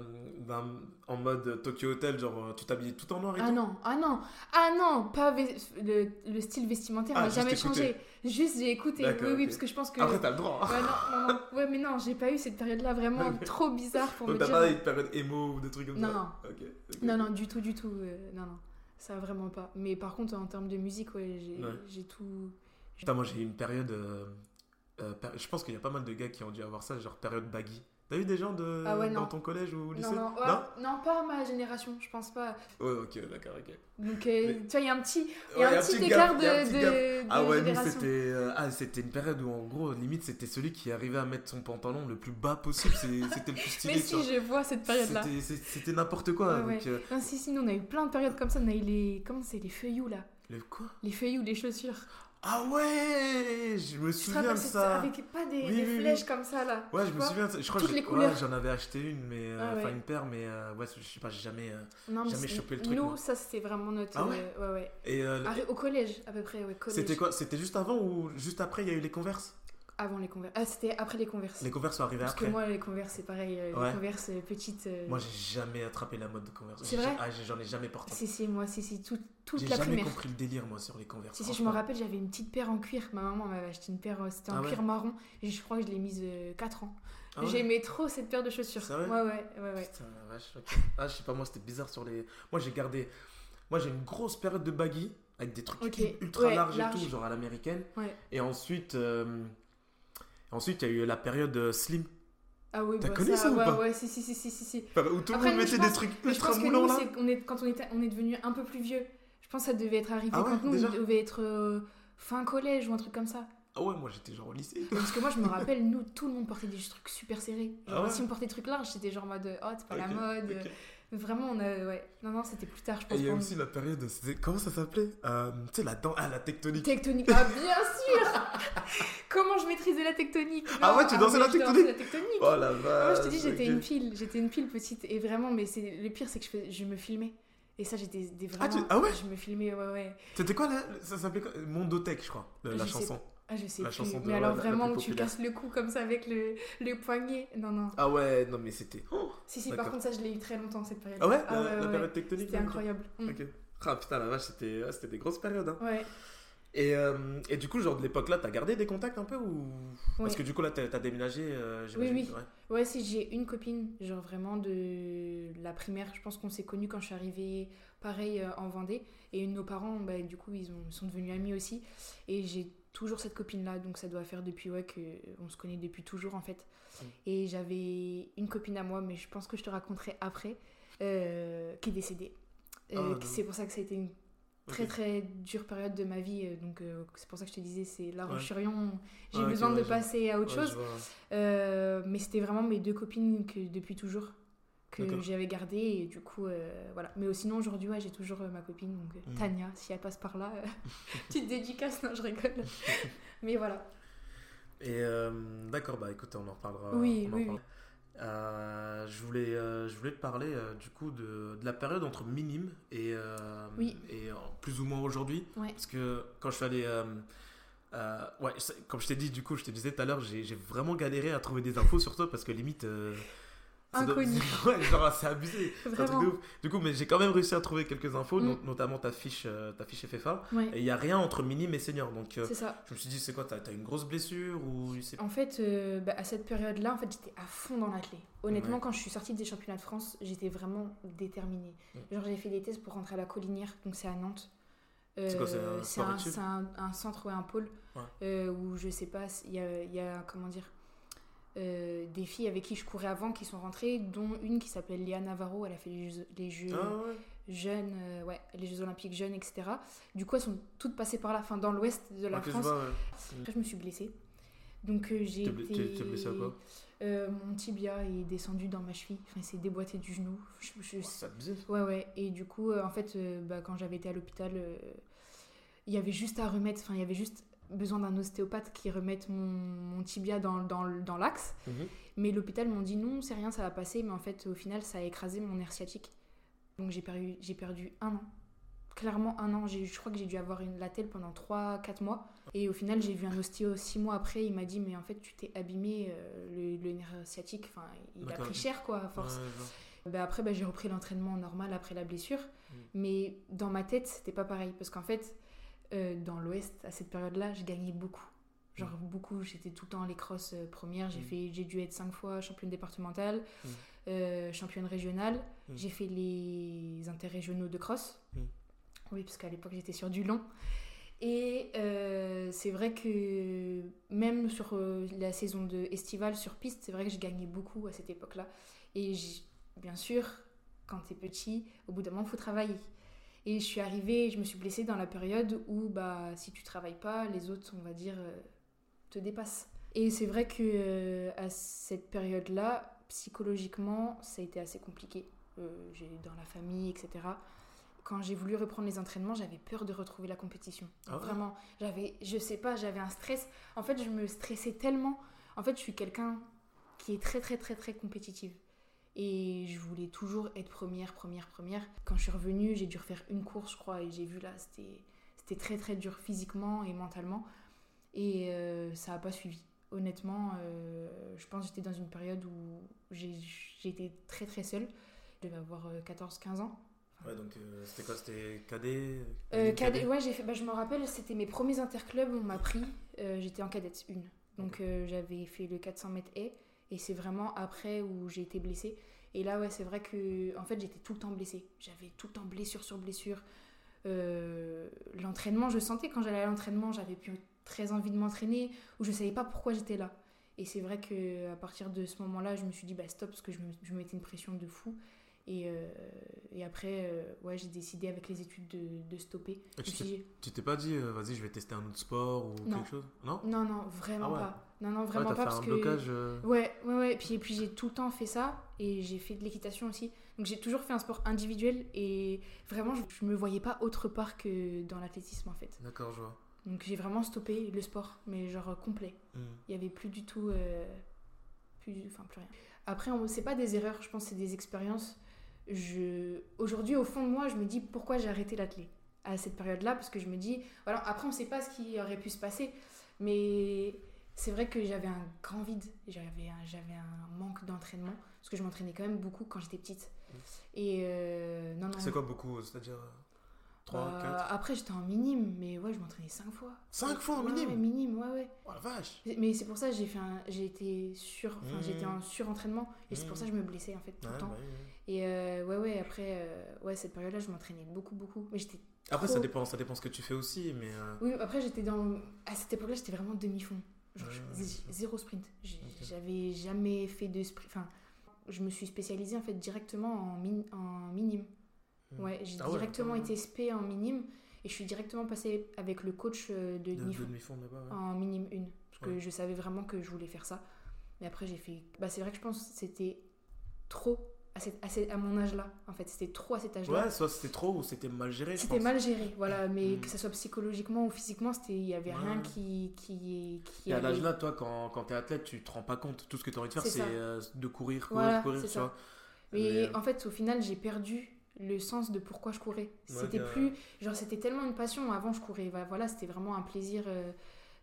en mode Tokyo Hotel, genre euh, tu t'habillais tout en noir et Ah tout non, ah non, ah non, pas le, le style vestimentaire Ah, n'a jamais changé. Juste j'ai écouté. Oui, oui, parce que je pense que. Après t'as le droit. Ouais, non, non, non. Ouais, mais non, j'ai pas eu cette période-là vraiment trop bizarre pour Donc me t'as dire. pas une période émo ou des trucs comme Non, ça non. Ok, ok. Non, non, du tout, du tout. euh, non, non, ça vraiment pas. Mais par contre, en termes de musique, ouais, j'ai Ouais. j'ai tout. Putain, moi j'ai eu une période. euh, euh, je pense qu'il y a pas mal de gars qui ont dû avoir ça, genre période baggy. T'as eu des gens de, Ah ouais, dans ton collège ou au lycée Non, non, ouais, non, pas ma génération, je pense pas. Ouais, ok, d'accord, ok. Donc, euh, Mais- tu vois, il y a un petit, il y a Ouais, un un petit petit écart gap, de, de, Ah ouais, nous c'était euh, ah, c'était une période où en gros, limite, c'était celui qui arrivait à mettre son pantalon le plus bas possible, c'était le plus stylé. Mais si, vois. je vois cette période-là. C'était- n'importe quoi. Donc, euh, Non, si, si, nous, on a eu plein de périodes comme ça. On a eu les. Comment c'est Les feuillous, là le quoi? Les feuillous, les chaussures. Ah ouais Je me souviens de ça. Avec pas des, Oui, des oui, oui. flèches comme ça, là. Ouais, je me souviens. de ça. Je crois que Toutes j'ai- les couleurs. ouais, j'en avais acheté une, mais euh, Ah ouais. enfin une paire, mais euh, ouais, je sais pas, j'ai jamais. euh, Non, jamais chopé le truc, Nous, moi. ça, c'était vraiment notre. Ah ouais ouais, ouais. Et Arri- Au collège, à peu près, ouais, collège. c'était quoi? C'était juste avant ou juste après Il y a eu les Converse Avant les converses. Ah, c'était après les converses. Les Converse sont arrivés Parce après. que moi, les converses, c'est pareil. euh, Ouais. Les converses euh, petites. euh, Moi, j'ai jamais attrapé la mode de Converse. C'est J'ai- vrai Ah, j'ai- j'en ai jamais porté. Si, si, moi, si, si, tout- toute J'ai la jamais primaire. compris le délire, moi, sur les Converse. Si, si, je me rappelle, j'avais une petite paire en cuir. Ma maman m'avait acheté une paire, euh, c'était en Ah ouais cuir marron. Et je crois que je l'ai mise 4 ans. Ah ouais J'aimais trop cette paire de chaussures. Sérieux ouais, ouais, ouais, ouais. Putain, la vache. Ah, je sais pas, moi, c'était bizarre sur les. Moi, j'ai gardé. Moi, j'ai une grosse période de baggy avec des trucs ultra ouais, larges large. et tout, genre à l'américaine. Ouais. Et ensuite. euh, Ensuite, il y a eu la période euh, slim. Ah oui, T'as bah, connu ça ou ouais, pas ouais, si, si, si, si, si. Enfin, Où tout le monde mettait des trucs ultra moulants là. qu'on est, quand on était, on est devenu un peu plus vieux. Je pense que ça devait être arrivé Ah ouais, quand nous, on devait être euh, fin collège ou un truc comme ça. Ah ouais, moi j'étais genre au lycée. Parce que moi, je me rappelle, nous, tout le monde portait des trucs super serrés. Genre, Ah ouais Si on portait des trucs larges, c'était genre en mode, oh, c'est pas la mode. ok. Vraiment, on a, ouais. Non, non, c'était plus tard, je Et pense. il y a aussi la période, comment ça s'appelait? Euh, Tu sais, la, dent... ah, la tectonique. Tectonique. Ah, bien sûr Comment je maîtrisais la tectonique? Ah ouais, tu dansais la je dansais tectonique la tectonique? Oh la Moi, vache. je te dis, j'étais une pile, j'étais une pile petite. Et vraiment, mais c'est le pire, c'est que je, fais- je me filmais. Et ça, j'étais des Ah, vraiment. tu- ah ouais? Je me filmais, ouais, ouais. C'était quoi là Ça s'appelait quoi? Mondotech, je crois, la Je chanson. Ah, je sais La plus. chanson de- mais alors, vraiment, tu casses le cou comme ça avec le, le poignet. Non, non. Ah ouais, non mais c'était. Oh Si, si, par contre, ça, je l'ai eu très longtemps, cette période. Ah ouais, Ah La, ouais, la ouais, période ouais. tectonique C'était incroyable. Mm. Ok. Ah putain, la vache, c'était c'était des grosses périodes. Hein. Ouais. Et, euh, et du coup, genre de l'époque là, t'as gardé des contacts un peu ou Parce que du coup, là, t'as as déménagé, euh, oui. Ouais. Ouais, si j'ai une copine, genre vraiment de la primaire, je pense qu'on s'est connus quand je suis arrivée, pareil, euh, en Vendée. Et nos parents, bah, du coup, ils ont, sont devenus amis aussi. Et j'ai toujours cette copine-là, donc ça doit faire depuis, ouais, qu'on se connaît depuis toujours, en fait. Mm. Et j'avais une copine à moi, mais je pense que je te raconterai après, euh, qui est décédée. Euh, Ah, c'est pour ça que ça a été une très très dure période de ma vie. euh, Donc euh, c'est pour ça que je te disais, c'est La Ouais. Roche-sur-Yon. J'ai Ah, besoin ouais, de passer à autre Ouais, chose. Euh, mais c'était vraiment mes deux copines que depuis toujours que j'avais gardées et du coup euh, voilà mais euh, sinon aujourd'hui ouais, j'ai toujours euh, ma copine donc euh, Mm. Tania si elle passe par là petite dédicace non je rigole mais voilà Et d'accord, bah écoute, on en reparlera. Oui, on en oui, je, voulais, je voulais te parler du coup de, de la période entre minime et, Oui. et plus ou moins aujourd'hui. Ouais. Parce que quand je suis allé. euh, ouais, comme je t'ai dit, du coup, je te disais tout à l'heure, j'ai vraiment galéré à trouver des infos sur toi parce que limite. euh, Inconnu. ouais, genre, c'est abusé. C'est un truc de ouf. Du coup, mais j'ai quand même réussi à trouver quelques infos, Mm. not- notamment ta fiche, euh, ta fiche FFA. ouais Et il n'y a rien entre minime et senior. Donc, euh, c'est ça je me suis dit, c'est quoi T'as as une grosse blessure ou c'est en fait euh, bah, à cette période là en fait j'étais à fond dans l'athlé honnêtement Ouais. quand je suis sortie des championnats de France j'étais vraiment déterminée Mm. genre j'ai fait des tests pour rentrer à la Collinière donc c'est à Nantes C'est quoi, c'est un Euh, un, études c'est un- centre ou un pôle Ouais. où je sais pas, il y a, il y a, comment dire, euh, des filles avec qui je courais avant qui sont rentrées, dont une qui s'appelle Léa Navarro, elle a fait les Jeux, les jeux Ah ouais jeunes, euh, ouais, les Jeux Olympiques jeunes, etc. Du coup, elles sont toutes passées par là, enfin dans l'ouest de la France. vois, ouais. Après, je me suis blessée. Donc euh, j'ai été... t'es- blessée à quoi Mon tibia est descendu dans ma cheville, enfin il s'est déboîté du genou. Je, C'est abusé. Ouais, ouais. Et du coup, en fait, bah, quand j'avais été à l'hôpital, il y avait juste à remettre, enfin, il y avait juste besoin d'un ostéopathe qui remette mon, mon tibia dans, dans, dans l'axe. Mhm. Mais l'hôpital m'ont dit non, c'est rien, ça va passer. Mais en fait, au final, ça a écrasé mon nerf sciatique. Donc j'ai perdu, j'ai perdu un an. Clairement un an. Je crois que j'ai dû avoir une latelle pendant 3-4 mois. Et au final, j'ai vu un ostéo 6 mois après. Il m'a dit, mais en fait, tu t'es abîmé. euh, le, le nerf sciatique, enfin, il a pris cher, quoi, à force. Ouais. Bah après, bah, j'ai repris l'entraînement normal après la blessure. Mm. Mais dans ma tête, c'était pas pareil. Parce qu'en fait, euh, dans l'Ouest, à cette période-là, je gagnais beaucoup. Genre beaucoup, j'étais tout le temps les crosses euh, premières. J'ai Mm. fait, j'ai dû être cinq fois championne départementale, Mm. euh, championne régionale. Mm. J'ai fait les interrégionaux de cross. Mm. Oui, parce qu'à l'époque, j'étais sur du long. Et euh, c'est vrai que même sur euh, la saison de estivale sur piste, c'est vrai que je gagnais beaucoup à cette époque-là. Et bien sûr, quand t'es petit, au bout d'un moment, faut travailler. Et je suis arrivée, je me suis blessée dans la période où bah, si tu travailles pas, les autres, on va dire, euh, te dépassent. Et c'est vrai que euh, à cette période-là, psychologiquement, ça a été assez compliqué. Euh, j'ai dans la famille, etc. Quand j'ai voulu reprendre les entraînements, j'avais peur de retrouver la compétition. Ah ouais? Vraiment, j'avais, je sais pas, j'avais un stress. En fait, je me stressais tellement. En fait, je suis quelqu'un qui est très, très, très, très compétitive. Et je voulais toujours être première, première, première. Quand je suis revenue, j'ai dû refaire une course, je crois, et j'ai vu là, c'était, très, très dur physiquement et mentalement. Et euh, ça n'a pas suivi. Honnêtement, euh, je pense que j'étais dans une période où été très, très seule. Je devais avoir euh, 14-15 ans. Ouais, donc euh, c'était quoi? C'était cadet? Euh, Une cadet, ouais, fait, bah, je me rappelle, c'était mes premiers interclubs, on m'a pris. Euh, J'étais en cadette 1. Donc euh, j'avais fait le 400 mètres et et c'est vraiment après où j'ai été blessée. Et là, ouais, c'est vrai que en fait, j'étais tout le temps blessée. J'avais tout le temps blessure sur blessure. Euh, l'entraînement, je sentais quand j'allais à l'entraînement, j'avais plus très envie de m'entraîner ou je savais pas pourquoi j'étais là. Et c'est vrai que à partir de ce moment-là, je me suis dit bah stop parce que je me, je me mettais une pression de fou. Et, euh, et après, euh, ouais, j'ai décidé avec les études de, de stopper. Et tu t'es- pas dit, vas-y, je vais tester un autre sport ou Non. quelque chose? Non? Non, non, vraiment Ah ouais. pas. Non, non, Ouais, vraiment t'as pas fait parce un que. blocage. euh, Ouais, ouais, ouais. Puis, et puis j'ai tout le temps fait ça et j'ai fait de l'équitation aussi. Donc j'ai toujours fait un sport individuel et vraiment je, je me voyais pas autre part que dans l'athlétisme en fait. D'accord, je vois. Donc j'ai vraiment stoppé le sport, mais genre complet. Hmm. Il y avait plus du tout. euh, plus, enfin, plus rien. Après, on- c'est pas des erreurs, je pense c'est des expériences. Je... Aujourd'hui, au fond de moi, je me dis pourquoi j'ai arrêté l'athlé à cette période-là, parce que je me dis, voilà, après, on sait pas ce qui aurait pu se passer, mais c'est vrai que j'avais un grand vide, j'avais un, j'avais un manque d'entraînement, parce que je m'entraînais quand même beaucoup quand j'étais petite. Et euh, non, non, C'est quoi beaucoup C'est-à-dire. euh, 3, Bah, 4 Après, j'étais en minime, mais ouais, je m'entraînais 5 fois. 5 fois en Ouais, minime? Ouais, minime, ouais, ouais. Oh la vache Mais c'est pour ça que j'ai fait un... j'ai été sur enfin Mmh. j'étais en surentraînement et c'est pour Mmh. ça que je me blessais en fait tout Ouais, le temps bah et euh, ouais ouais après euh, ouais cette période là je m'entraînais beaucoup beaucoup mais j'étais Après, trop- ça dépend, ça dépend ce que tu fais aussi, mais. euh, oui après j'étais dans à cette époque là j'étais vraiment demi fond genre ouais. zéro sprint j'avais jamais fait de sprint enfin je me suis spécialisée en fait directement en, min- en minime Hmm. ouais j'ai Ah directement ouais. été spé en minime et je suis directement passée avec le coach euh, de de, demi-fond ouais. en minime 1 parce que je savais vraiment que je voulais faire ça mais après j'ai fait bah c'est vrai que je pense que c'était trop à, cette- à, cette- à mon âge là en fait c'était trop à cet âge là Ouais, soit c'était trop ou c'était mal géré. c'était mal géré voilà mais Mm. que ce soit psychologiquement ou physiquement c'était il y avait rien qui qui qui Et à avait- l'âge là, toi, quand, quand t'es athlète, tu te rends pas compte. Tout ce que t'as envie de faire, C'est euh, de courir, courir, Voilà, courir, tu ça. vois. mais Mais, euh, en fait au final j'ai perdu le sens de pourquoi je courais c'était plus genre c'était tellement une passion avant je courais Bah, voilà c'était vraiment un plaisir euh,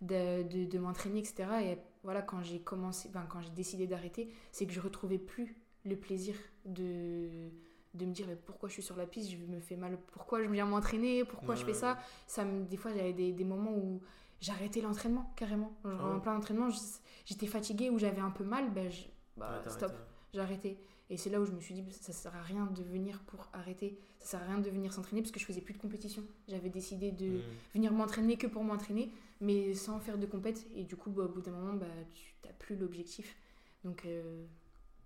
de, de, de m'entraîner etc et voilà quand j'ai commencé enfin, quand j'ai décidé d'arrêter c'est que je retrouvais plus le plaisir de de me dire mais pourquoi je suis sur la piste je me fais mal pourquoi je viens m'entraîner pourquoi je fais Ouais. ça? ça me, des fois j'avais des, des moments où j'arrêtais l'entraînement carrément genre Ah en plein entraînement j'étais fatiguée ou j'avais un peu mal ben je- bah, stop arrêté. Et c'est là où je me suis dit, ça sert à rien de venir pour arrêter, ça sert à rien de venir s'entraîner parce que je faisais plus de compétition. J'avais décidé de Mm. venir m'entraîner que pour m'entraîner, mais sans faire de compète. Et du coup, bah, au bout d'un moment, bah, tu n'as plus l'objectif. Donc, euh,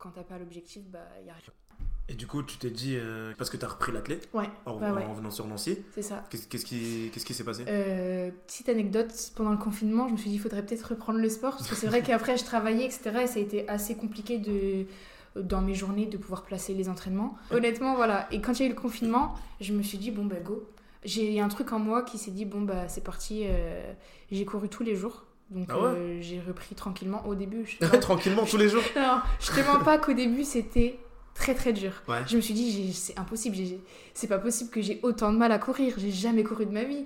quand t'as pas l'objectif, bah, il y a rien. Et du coup, tu t'es dit, euh, parce que t'as repris l'athlète Ouais, en, ouais, ouais. en venant sur Nancy, c'est ça. qu'est-ce qui s'est passé? Euh, petite anecdote, pendant le confinement, je me suis dit, il faudrait peut-être reprendre le sport, parce que c'est vrai qu'après, je travaillais, etc. Et ça a été assez compliqué de dans mes journées de pouvoir placer les entraînements. Honnêtement, voilà. Et quand il y a eu le confinement, je me suis dit, bon, bah, go. J'ai il y a un truc en moi qui s'est dit, bon, bah, c'est parti. euh, j'ai couru tous les jours. Donc, Ah ouais euh, j'ai repris tranquillement. Au début, je Tranquillement, tous les jours non, je te mens pas qu'au début, c'était très très dur. Ouais. Je me suis dit, c'est impossible, c'est pas possible que j'ai autant de mal à courir, j'ai jamais couru de ma vie.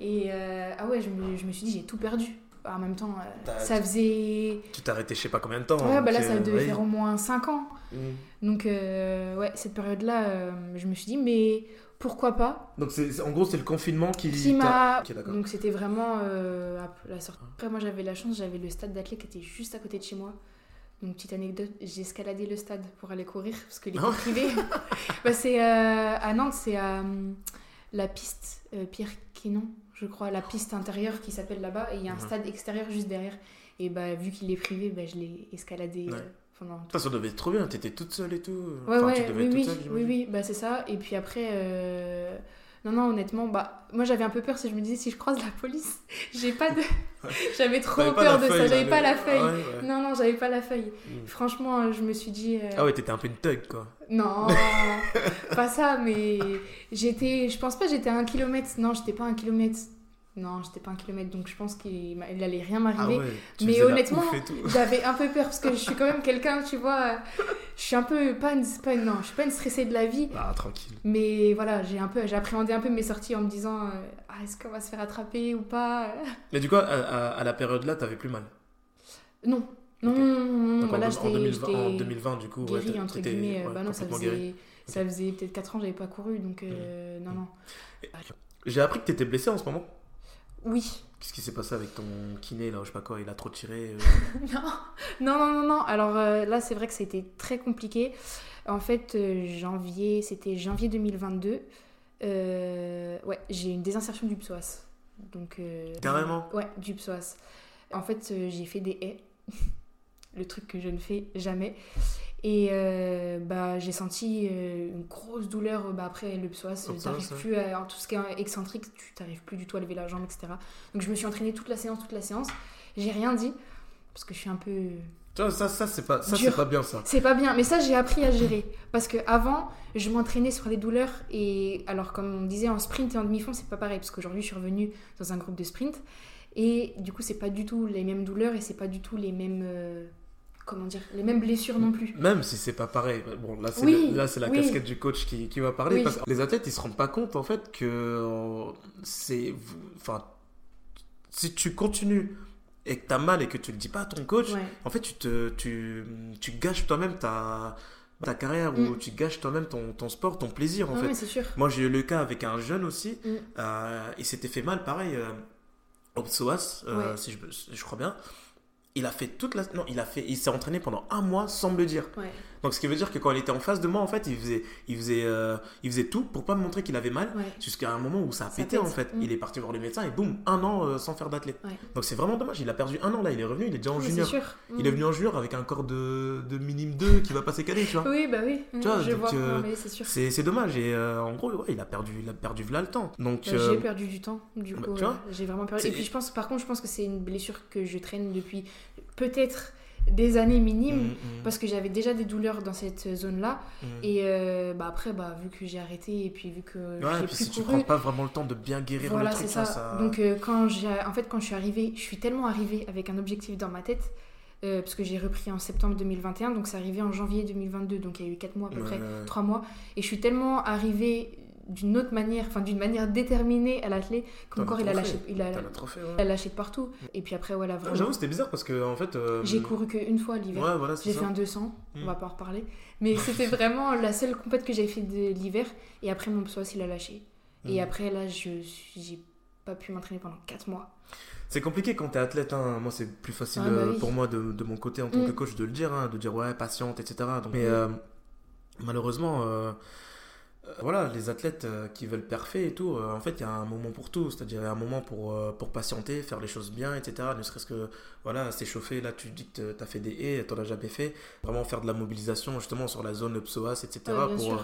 Et euh, ah ouais, je me, je me suis dit, j'ai tout perdu. En même temps, euh, ça faisait. Tu t'es arrêté je sais pas combien de temps. Ouais, bah là, ça devait ouais. faire au moins 5 ans. Mm. Donc, euh, ouais, cette période-là, je me suis dit, mais pourquoi pas Donc c'est en gros, c'est le confinement qui. Qui m'a. Ok, d'accord. Donc, c'était vraiment euh, à la sortie. Après, moi, j'avais la chance, j'avais le stade d'athlète qui était juste à côté de chez moi. Donc, petite anecdote, j'ai escaladé le stade pour aller courir parce que les Ah cours privés. bah, c'est euh, à Nantes, c'est à hum, la piste euh, Pierre Quinon, je crois, la piste intérieure qui s'appelle là-bas. Et il y a un stade extérieur juste derrière. Et bah, vu qu'il est privé, bah, je l'ai escaladé Ouais. Euh, pendant Putain, ça devait être trop bien, t'étais toute seule et tout. Ouais, Enfin, ouais, tu devais oui, être toute oui, seule, oui, j'imagine. oui, bah c'est ça. Et puis après, euh, non, non, honnêtement, bah, moi j'avais un peu peur, si je me disais, si je croise la police, j'ai pas de. j'avais trop peur de ça, feuille, j'avais là, pas la feuille. Ah ouais, ouais. Non, non, j'avais pas la feuille. Mm. Franchement, euh, je me suis dit. euh, Ah ouais, t'étais un peu une thug quoi. Non, pas ça, mais j'étais. Je pense pas, j'étais à un kilomètre. Non, j'étais pas à un kilomètre. Non, j'étais pas un kilomètre, donc je pense qu'il allait rien Ah m'arriver. ouais, tu Mais honnêtement. J'avais un peu peur parce que je suis quand même quelqu'un, tu vois. euh, Je suis un peu pas une, pas une- non, je suis pas une stressée de la vie, Ah, tranquille. mais voilà, j'ai un peu, j'ai appréhendé un peu mes sorties en me disant, euh, ah, est-ce qu'on va se faire attraper ou pas? Mais du coup, à, à- à la période là, t'avais plus mal? Non, non, Ok. non, non, voilà, en, j'étais, 2020, en j'étais 2020, du coup, ouais, guérie entre guillemets. ouais, bah non, ça faisait, guérie. ça faisait peut-être 4 ans, j'avais pas couru, donc euh, non, non. J'ai appris que t'étais blessé en ce moment. Oui. Qu'est-ce qui s'est passé avec ton kiné là, je sais pas quoi, il a trop tiré. euh. non, non, non, non, non. Alors euh, là, c'est vrai que ça a été très compliqué. En fait, euh, janvier, c'était janvier 2022. Euh, ouais, j'ai une désinsertion du psoas. Donc, Carrément Ouais, du psoas. En fait, j'ai fait des haies. Le truc que je ne fais jamais. Et euh, bah, j'ai senti euh, une grosse douleur. Bah, après, le psoas, ouais. plus à. en tout ce qui est excentrique, tu n'arrives plus du tout à lever la jambe, etc. Donc, je me suis entraînée toute la séance, toute la séance. J'ai rien dit. Parce que je suis un peu. Vois, ça, ça c'est pas, ça, pas bien ça. C'est pas bien, mais ça j'ai appris à gérer. Parce que avant, je m'entraînais sur les douleurs et alors comme on disait en sprint et en demi-fond, c'est pas pareil parce qu'aujourd'hui je suis revenue dans un groupe de sprint et du coup c'est pas du tout les mêmes douleurs et c'est pas du tout les mêmes euh, comment dire les mêmes blessures non plus. Même si c'est pas pareil. Bon, là, c'est Oui, là, la oui. casquette du coach qui, qui va parler. Oui. Parce que les athlètes, ils se rendent pas compte, en fait, que euh, c'est. Enfin, si tu continues et que t'as mal et que tu le dis pas à ton coach, Ouais. en fait, tu, te, tu, tu gâches toi-même ta, ta carrière Mm. où tu gâches toi-même ton, ton sport, ton plaisir en Ah fait. sûr. Moi, j'ai eu le cas avec un jeune aussi. Mm. Euh, il s'était fait mal, pareil, euh, au psoas, euh, Ouais. si je, je crois bien. Il a fait toute la. Non, il a fait. Il s'est entraîné pendant un mois sans me le dire. Ouais. Donc, ce qui veut dire que quand il était en face de moi, en fait, il faisait, il faisait, euh, il faisait tout pour pas me montrer qu'il avait mal. Ouais. Jusqu'à un moment où ça a Ça pété pète. en fait. Mm. Il est parti voir le médecin et boum, un an euh, sans faire d'athlète. Ouais. Donc c'est vraiment dommage. Il a perdu un an là. Il est revenu. Il est déjà en junior. Il est Mm. venu en junior avec un corps de, de minime 2 qui va passer cadet, tu vois. Oui, bah oui. Mm, Tu vois, je donc, vois. euh, c'est dommage. Et en gros, ouais, il a perdu, il a perdu là le temps. Donc J'ai perdu du temps, du bah, coup. j'ai vraiment perdu. Et puis, je pense, par contre, je pense que c'est une blessure que je traîne depuis peut-être des années minimes. mm, mm, Parce que j'avais déjà des douleurs dans cette zone-là. mm. Et euh, bah après, bah, vu que j'ai arrêté et puis vu que Ouais, j'ai plus si tu couru, prends pas vraiment le temps de bien guérir voilà, le c'est truc, ça. ça, Donc euh, quand j'ai, en fait, quand je suis arrivée, je suis tellement arrivée avec un objectif dans ma tête. euh, parce que j'ai repris en septembre 2021, donc c'est arrivé en janvier 2022, donc il y a eu 4 mois à peu près, ouais, ouais. 3 mois. Et je suis tellement arrivée d'une autre manière, enfin d'une manière déterminée à l'athlète, que mon corps il a lâché, il a, T'as le trophée, ouais. il a lâché de partout. Et puis après, voilà, Ah, vraiment. J'avoue, c'était bizarre parce que en fait. euh, J'ai couru qu'une fois l'hiver. Ouais, voilà, J'ai fait un 200, Mm. on va pas en reparler. Mais c'était vraiment la seule compète que j'avais fait de l'hiver. Et après, mon psoas, il a lâché. Et Mm. après, là, je j'ai pas pu m'entraîner pendant 4 mois. C'est compliqué quand t'es athlète, hein. moi c'est plus facile Ah, bah euh, oui. pour moi de, de mon côté en tant Mm. que coach de le dire, hein, de dire ouais, patiente, etc. Donc, mais euh, malheureusement, euh, voilà, les athlètes euh, qui veulent parfait et tout, euh, en fait il y a un moment pour tout, c'est-à-dire il y a un moment pour, euh, pour patienter, faire les choses bien, etc. Ne serait-ce que voilà, s'échauffer, là tu dis que t'as fait des haies, t'en as jamais fait, vraiment faire de la mobilisation justement sur la zone psoas, etc. Pour sûr. euh,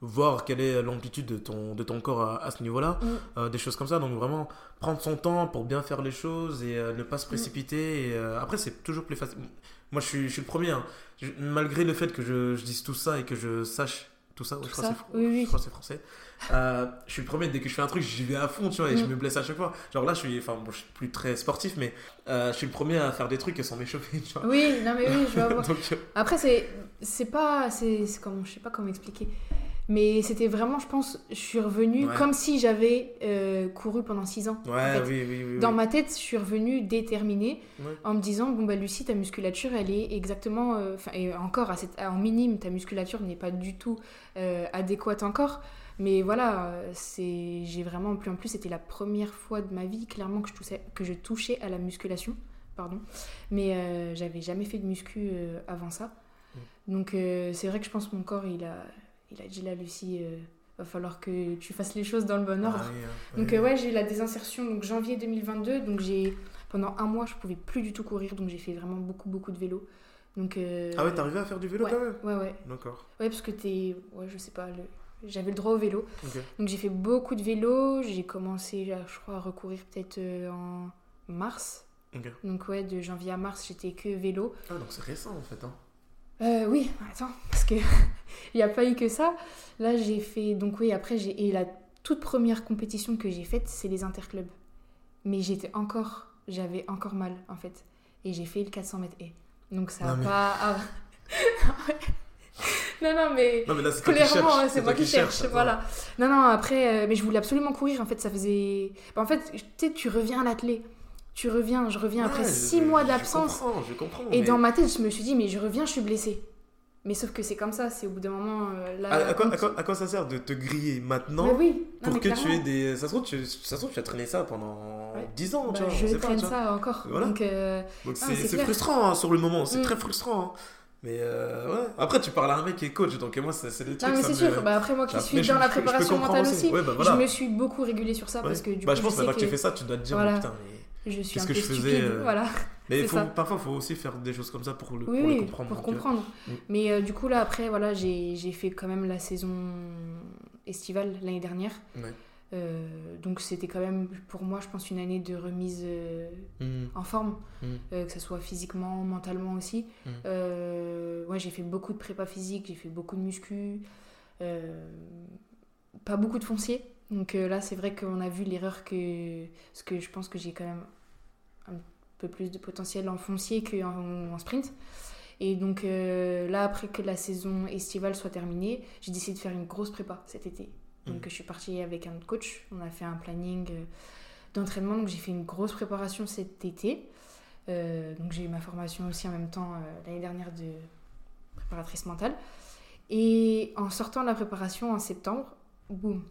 voir quelle est l'amplitude de ton, de ton corps à, à ce niveau-là. Mm. Euh, des choses comme ça. Donc vraiment prendre son temps pour bien faire les choses et euh, ne Mm. pas se précipiter. Et, euh, après, c'est toujours plus facile. Moi, je suis, je suis le premier. hein. Je- malgré le fait que je, je dise tout ça et que je sache tout ça, ouais, je, Tout crois ça, c'est fr- oui, oui. je crois que c'est français. Euh, je suis le premier. Dès que je fais un truc, j'y vais à fond, tu vois, et je Mm. me blesse à chaque fois. Genre là, je suis, enfin, bon, je suis plus très sportif, mais euh, je suis le premier à faire des trucs sans m'échauffer, tu vois. Oui, non, mais oui, je vais avoir. Donc, euh, Après, c'est c'est pas. C'est c'est. Je sais pas comment expliquer. Mais c'était vraiment, je pense, je suis revenue Ouais. comme si j'avais euh, couru pendant 6 ans. ouais, en fait. oui, oui, oui. Dans ma tête, je suis revenue déterminée Ouais. en me disant bon bah Lucie ta musculature elle est exactement euh, enfin et encore à cette, en minime ta musculature n'est pas du tout euh, adéquate encore mais voilà c'est j'ai vraiment plus en plus c'était la première fois de ma vie clairement que je touchais que je touchais à la musculation pardon mais euh, j'avais jamais fait de muscu avant ça donc euh, c'est vrai que je pense que mon corps il a il a dit là Lucie euh, va falloir que tu fasses les choses dans le bon ordre Ah, oui, hein, donc oui. euh, ouais, j'ai eu la désinsertion donc janvier 2022. Donc j'ai pendant un mois, je pouvais plus du tout courir, donc j'ai fait vraiment beaucoup beaucoup de vélo. Donc euh, Ah ouais, t'arrivais à faire du vélo ouais. quand même? ouais ouais D'accord. ouais parce que t'es ouais je sais pas le... j'avais le droit au vélo. Donc j'ai fait beaucoup de vélo. J'ai commencé je crois à recourir peut-être euh, en mars. Donc ouais de janvier à mars j'étais que vélo. Ah, donc c'est récent en fait. Hein. Euh, oui, attends, parce que il n'y a pas eu que ça. Là, j'ai fait. Donc, oui, après, j'ai. Et la toute première compétition que j'ai faite, c'est les interclubs. Mais j'étais encore. J'avais encore mal, en fait. Et j'ai fait le 400 mètres et. Donc, ça Non, a mais- pas. ah. non, non, mais. Non, mais là, Clairement, hein, c'est moi qui cherche, voilà. Non, non, après, euh, mais je voulais absolument courir. En fait, ça faisait. Bah, en fait, tu sais, tu reviens à l'athlé. Tu reviens, je reviens après Ouais, six je- mois je d'absence. comprends, je comprends. Et mais- dans ma tête, je me suis dit, mais je reviens, je suis blessée. Mais sauf que c'est comme ça, c'est au bout d'un moment. euh, là, À, à quoi, quand- à quoi- à quoi ça sert de te griller maintenant oui, non, pour que tu aies des. Ça se trouve, tu, ça se trouve, tu as traîné ça pendant Ouais. 10 ans, Bah, tu vois. on je pas, traîne vois. ça encore. Voilà. Donc, euh, c'est frustrant hein, sur le moment, c'est Mm. très frustrant. hein. Mais euh, ouais. Après, tu parles à un mec qui est coach, donc moi, c'est des trucs. non, mais c'est me- sûr. Bah, après, moi qui suis je- dans la je je préparation mentale aussi. Ouais, bah, voilà. je me suis beaucoup régulée sur ça parce que du bah, coup, je pense je que tu fais ça, tu dois te dire, putain, mais. Je suis un que peu je faisais, stupide. euh, Voilà. Mais faut, parfois, il faut aussi faire des choses comme ça pour le, Oui, pour comprendre. pour donc, comprendre. Mm. Mais euh, du coup, là, après, voilà, j'ai fait quand même la saison estivale l'année dernière. Ouais. Euh, donc, c'était quand même, pour moi, je pense, une année de remise euh, Mm. en forme, Mm. euh, que ce soit physiquement, mentalement aussi. Ouais, j'ai fait beaucoup de prépa physique, j'ai fait beaucoup de muscu, pas beaucoup de foncier. Donc euh, là, c'est vrai qu'on a vu l'erreur que. Parce que je pense que j'ai quand même un peu plus de potentiel en foncier qu'en en sprint. Et donc euh, là, après que la saison estivale soit terminée, j'ai décidé de faire une grosse prépa cet été. Donc Mhm. je suis partie avec un autre coach, on a fait un planning euh, d'entraînement, donc j'ai fait une grosse préparation cet été. Euh, donc j'ai eu ma formation aussi en même temps l'année dernière de préparatrice mentale. Et en sortant de la préparation en septembre, boum,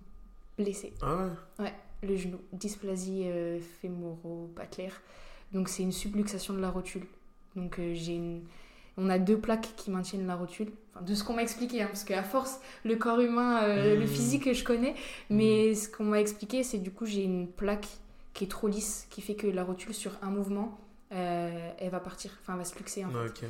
blessé. Ah ouais? Ouais, le genou, dysplasie euh, fémoro-patellaire. Donc c'est une subluxation de la rotule. Donc euh, j'ai une... on a deux plaques qui maintiennent la rotule. Enfin, de ce qu'on m'a expliqué, hein, parce qu'à force, le corps humain, euh, le Mmh. physique, je connais. Mais ce qu'on m'a expliqué, c'est du coup j'ai une plaque qui est trop lisse, qui fait que la rotule sur un mouvement, euh, elle va partir, enfin elle va se luxer en fait.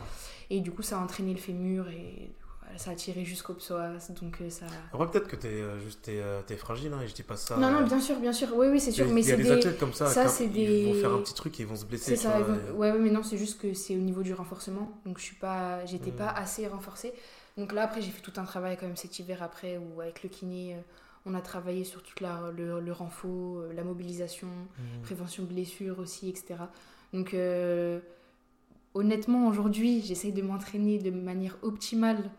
Et du coup ça a entraîné le fémur et ça a tiré jusqu'au psoas. Donc euh, ça... Après, peut-être que t'es euh, juste t'es, euh, fragile, hein, et je dis pas ça. Non, non, bien sûr, bien sûr. Oui, oui, c'est sûr. Mais il y a c'est des athlètes comme ça, ça, ils vont faire un petit truc et ils vont se blesser. C'est ça, vois, ils vont- ouais, ouais, mais non, c'est juste que c'est au niveau du renforcement. Donc je suis pas, j'étais pas assez renforcée. Donc là, après, j'ai fait tout un travail quand même cet hiver après, où avec le kiné, on a travaillé sur toute la, le, le renfort, la mobilisation, Mhm. prévention de blessures aussi, etc. Donc euh, honnêtement, aujourd'hui, j'essaye de m'entraîner de manière optimale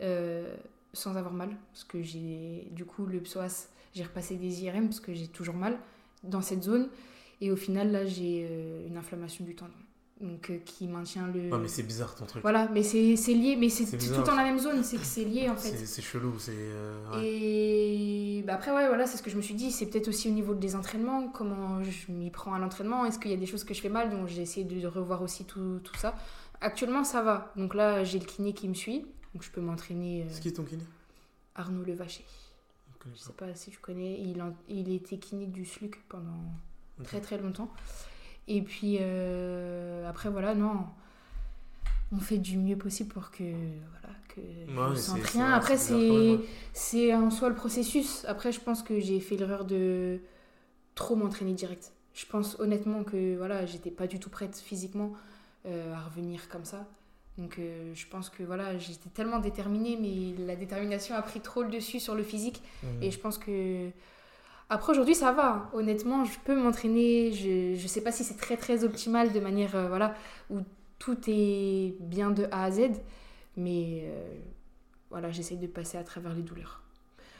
euh, sans avoir mal. Parce que j'ai, du coup, le psoas, j'ai repassé des IRM parce que j'ai toujours mal dans cette zone. Et au final, là, j'ai euh, une inflammation du tendon. Donc euh, qui maintient le. Non, mais c'est bizarre ton truc. Voilà, mais c'est c'est lié, mais c'est C'est tout dans la même zone, c'est que c'est lié en fait. C'est c'est chelou, c'est. ouais. Et bah après, ouais, voilà, c'est ce que je me suis dit. C'est peut-être aussi au niveau des entraînements, comment je m'y prends à l'entraînement. Est-ce qu'il y a des choses que je fais mal Donc j'ai essayé de revoir aussi tout, tout ça. Actuellement, ça va. Donc là, j'ai le kiné qui me suit. Donc je peux m'entraîner. euh, C'est qui ton kiné? Arnaud Levaché. Je pas. sais pas si tu connais. Il, en- il était kiné du SLUC pendant très très longtemps. Et puis euh, après, voilà, non. On fait du mieux possible pour que. Voilà, que Ouais, je sente rien. Après, c'est en soi le processus. Après, je pense que j'ai fait l'erreur de trop m'entraîner direct. Je pense honnêtement que voilà, j'étais pas du tout prête physiquement euh, à revenir comme ça. Donc euh, je pense que voilà, j'étais tellement déterminée, mais la détermination a pris trop le dessus sur le physique. Mhm. Et je pense que. Après, aujourd'hui, ça va. Honnêtement, je peux m'entraîner. Je ne sais pas si c'est très, très optimal de manière. euh, voilà, où tout est bien de A à Z. Mais euh, voilà, j'essaye de passer à travers les douleurs.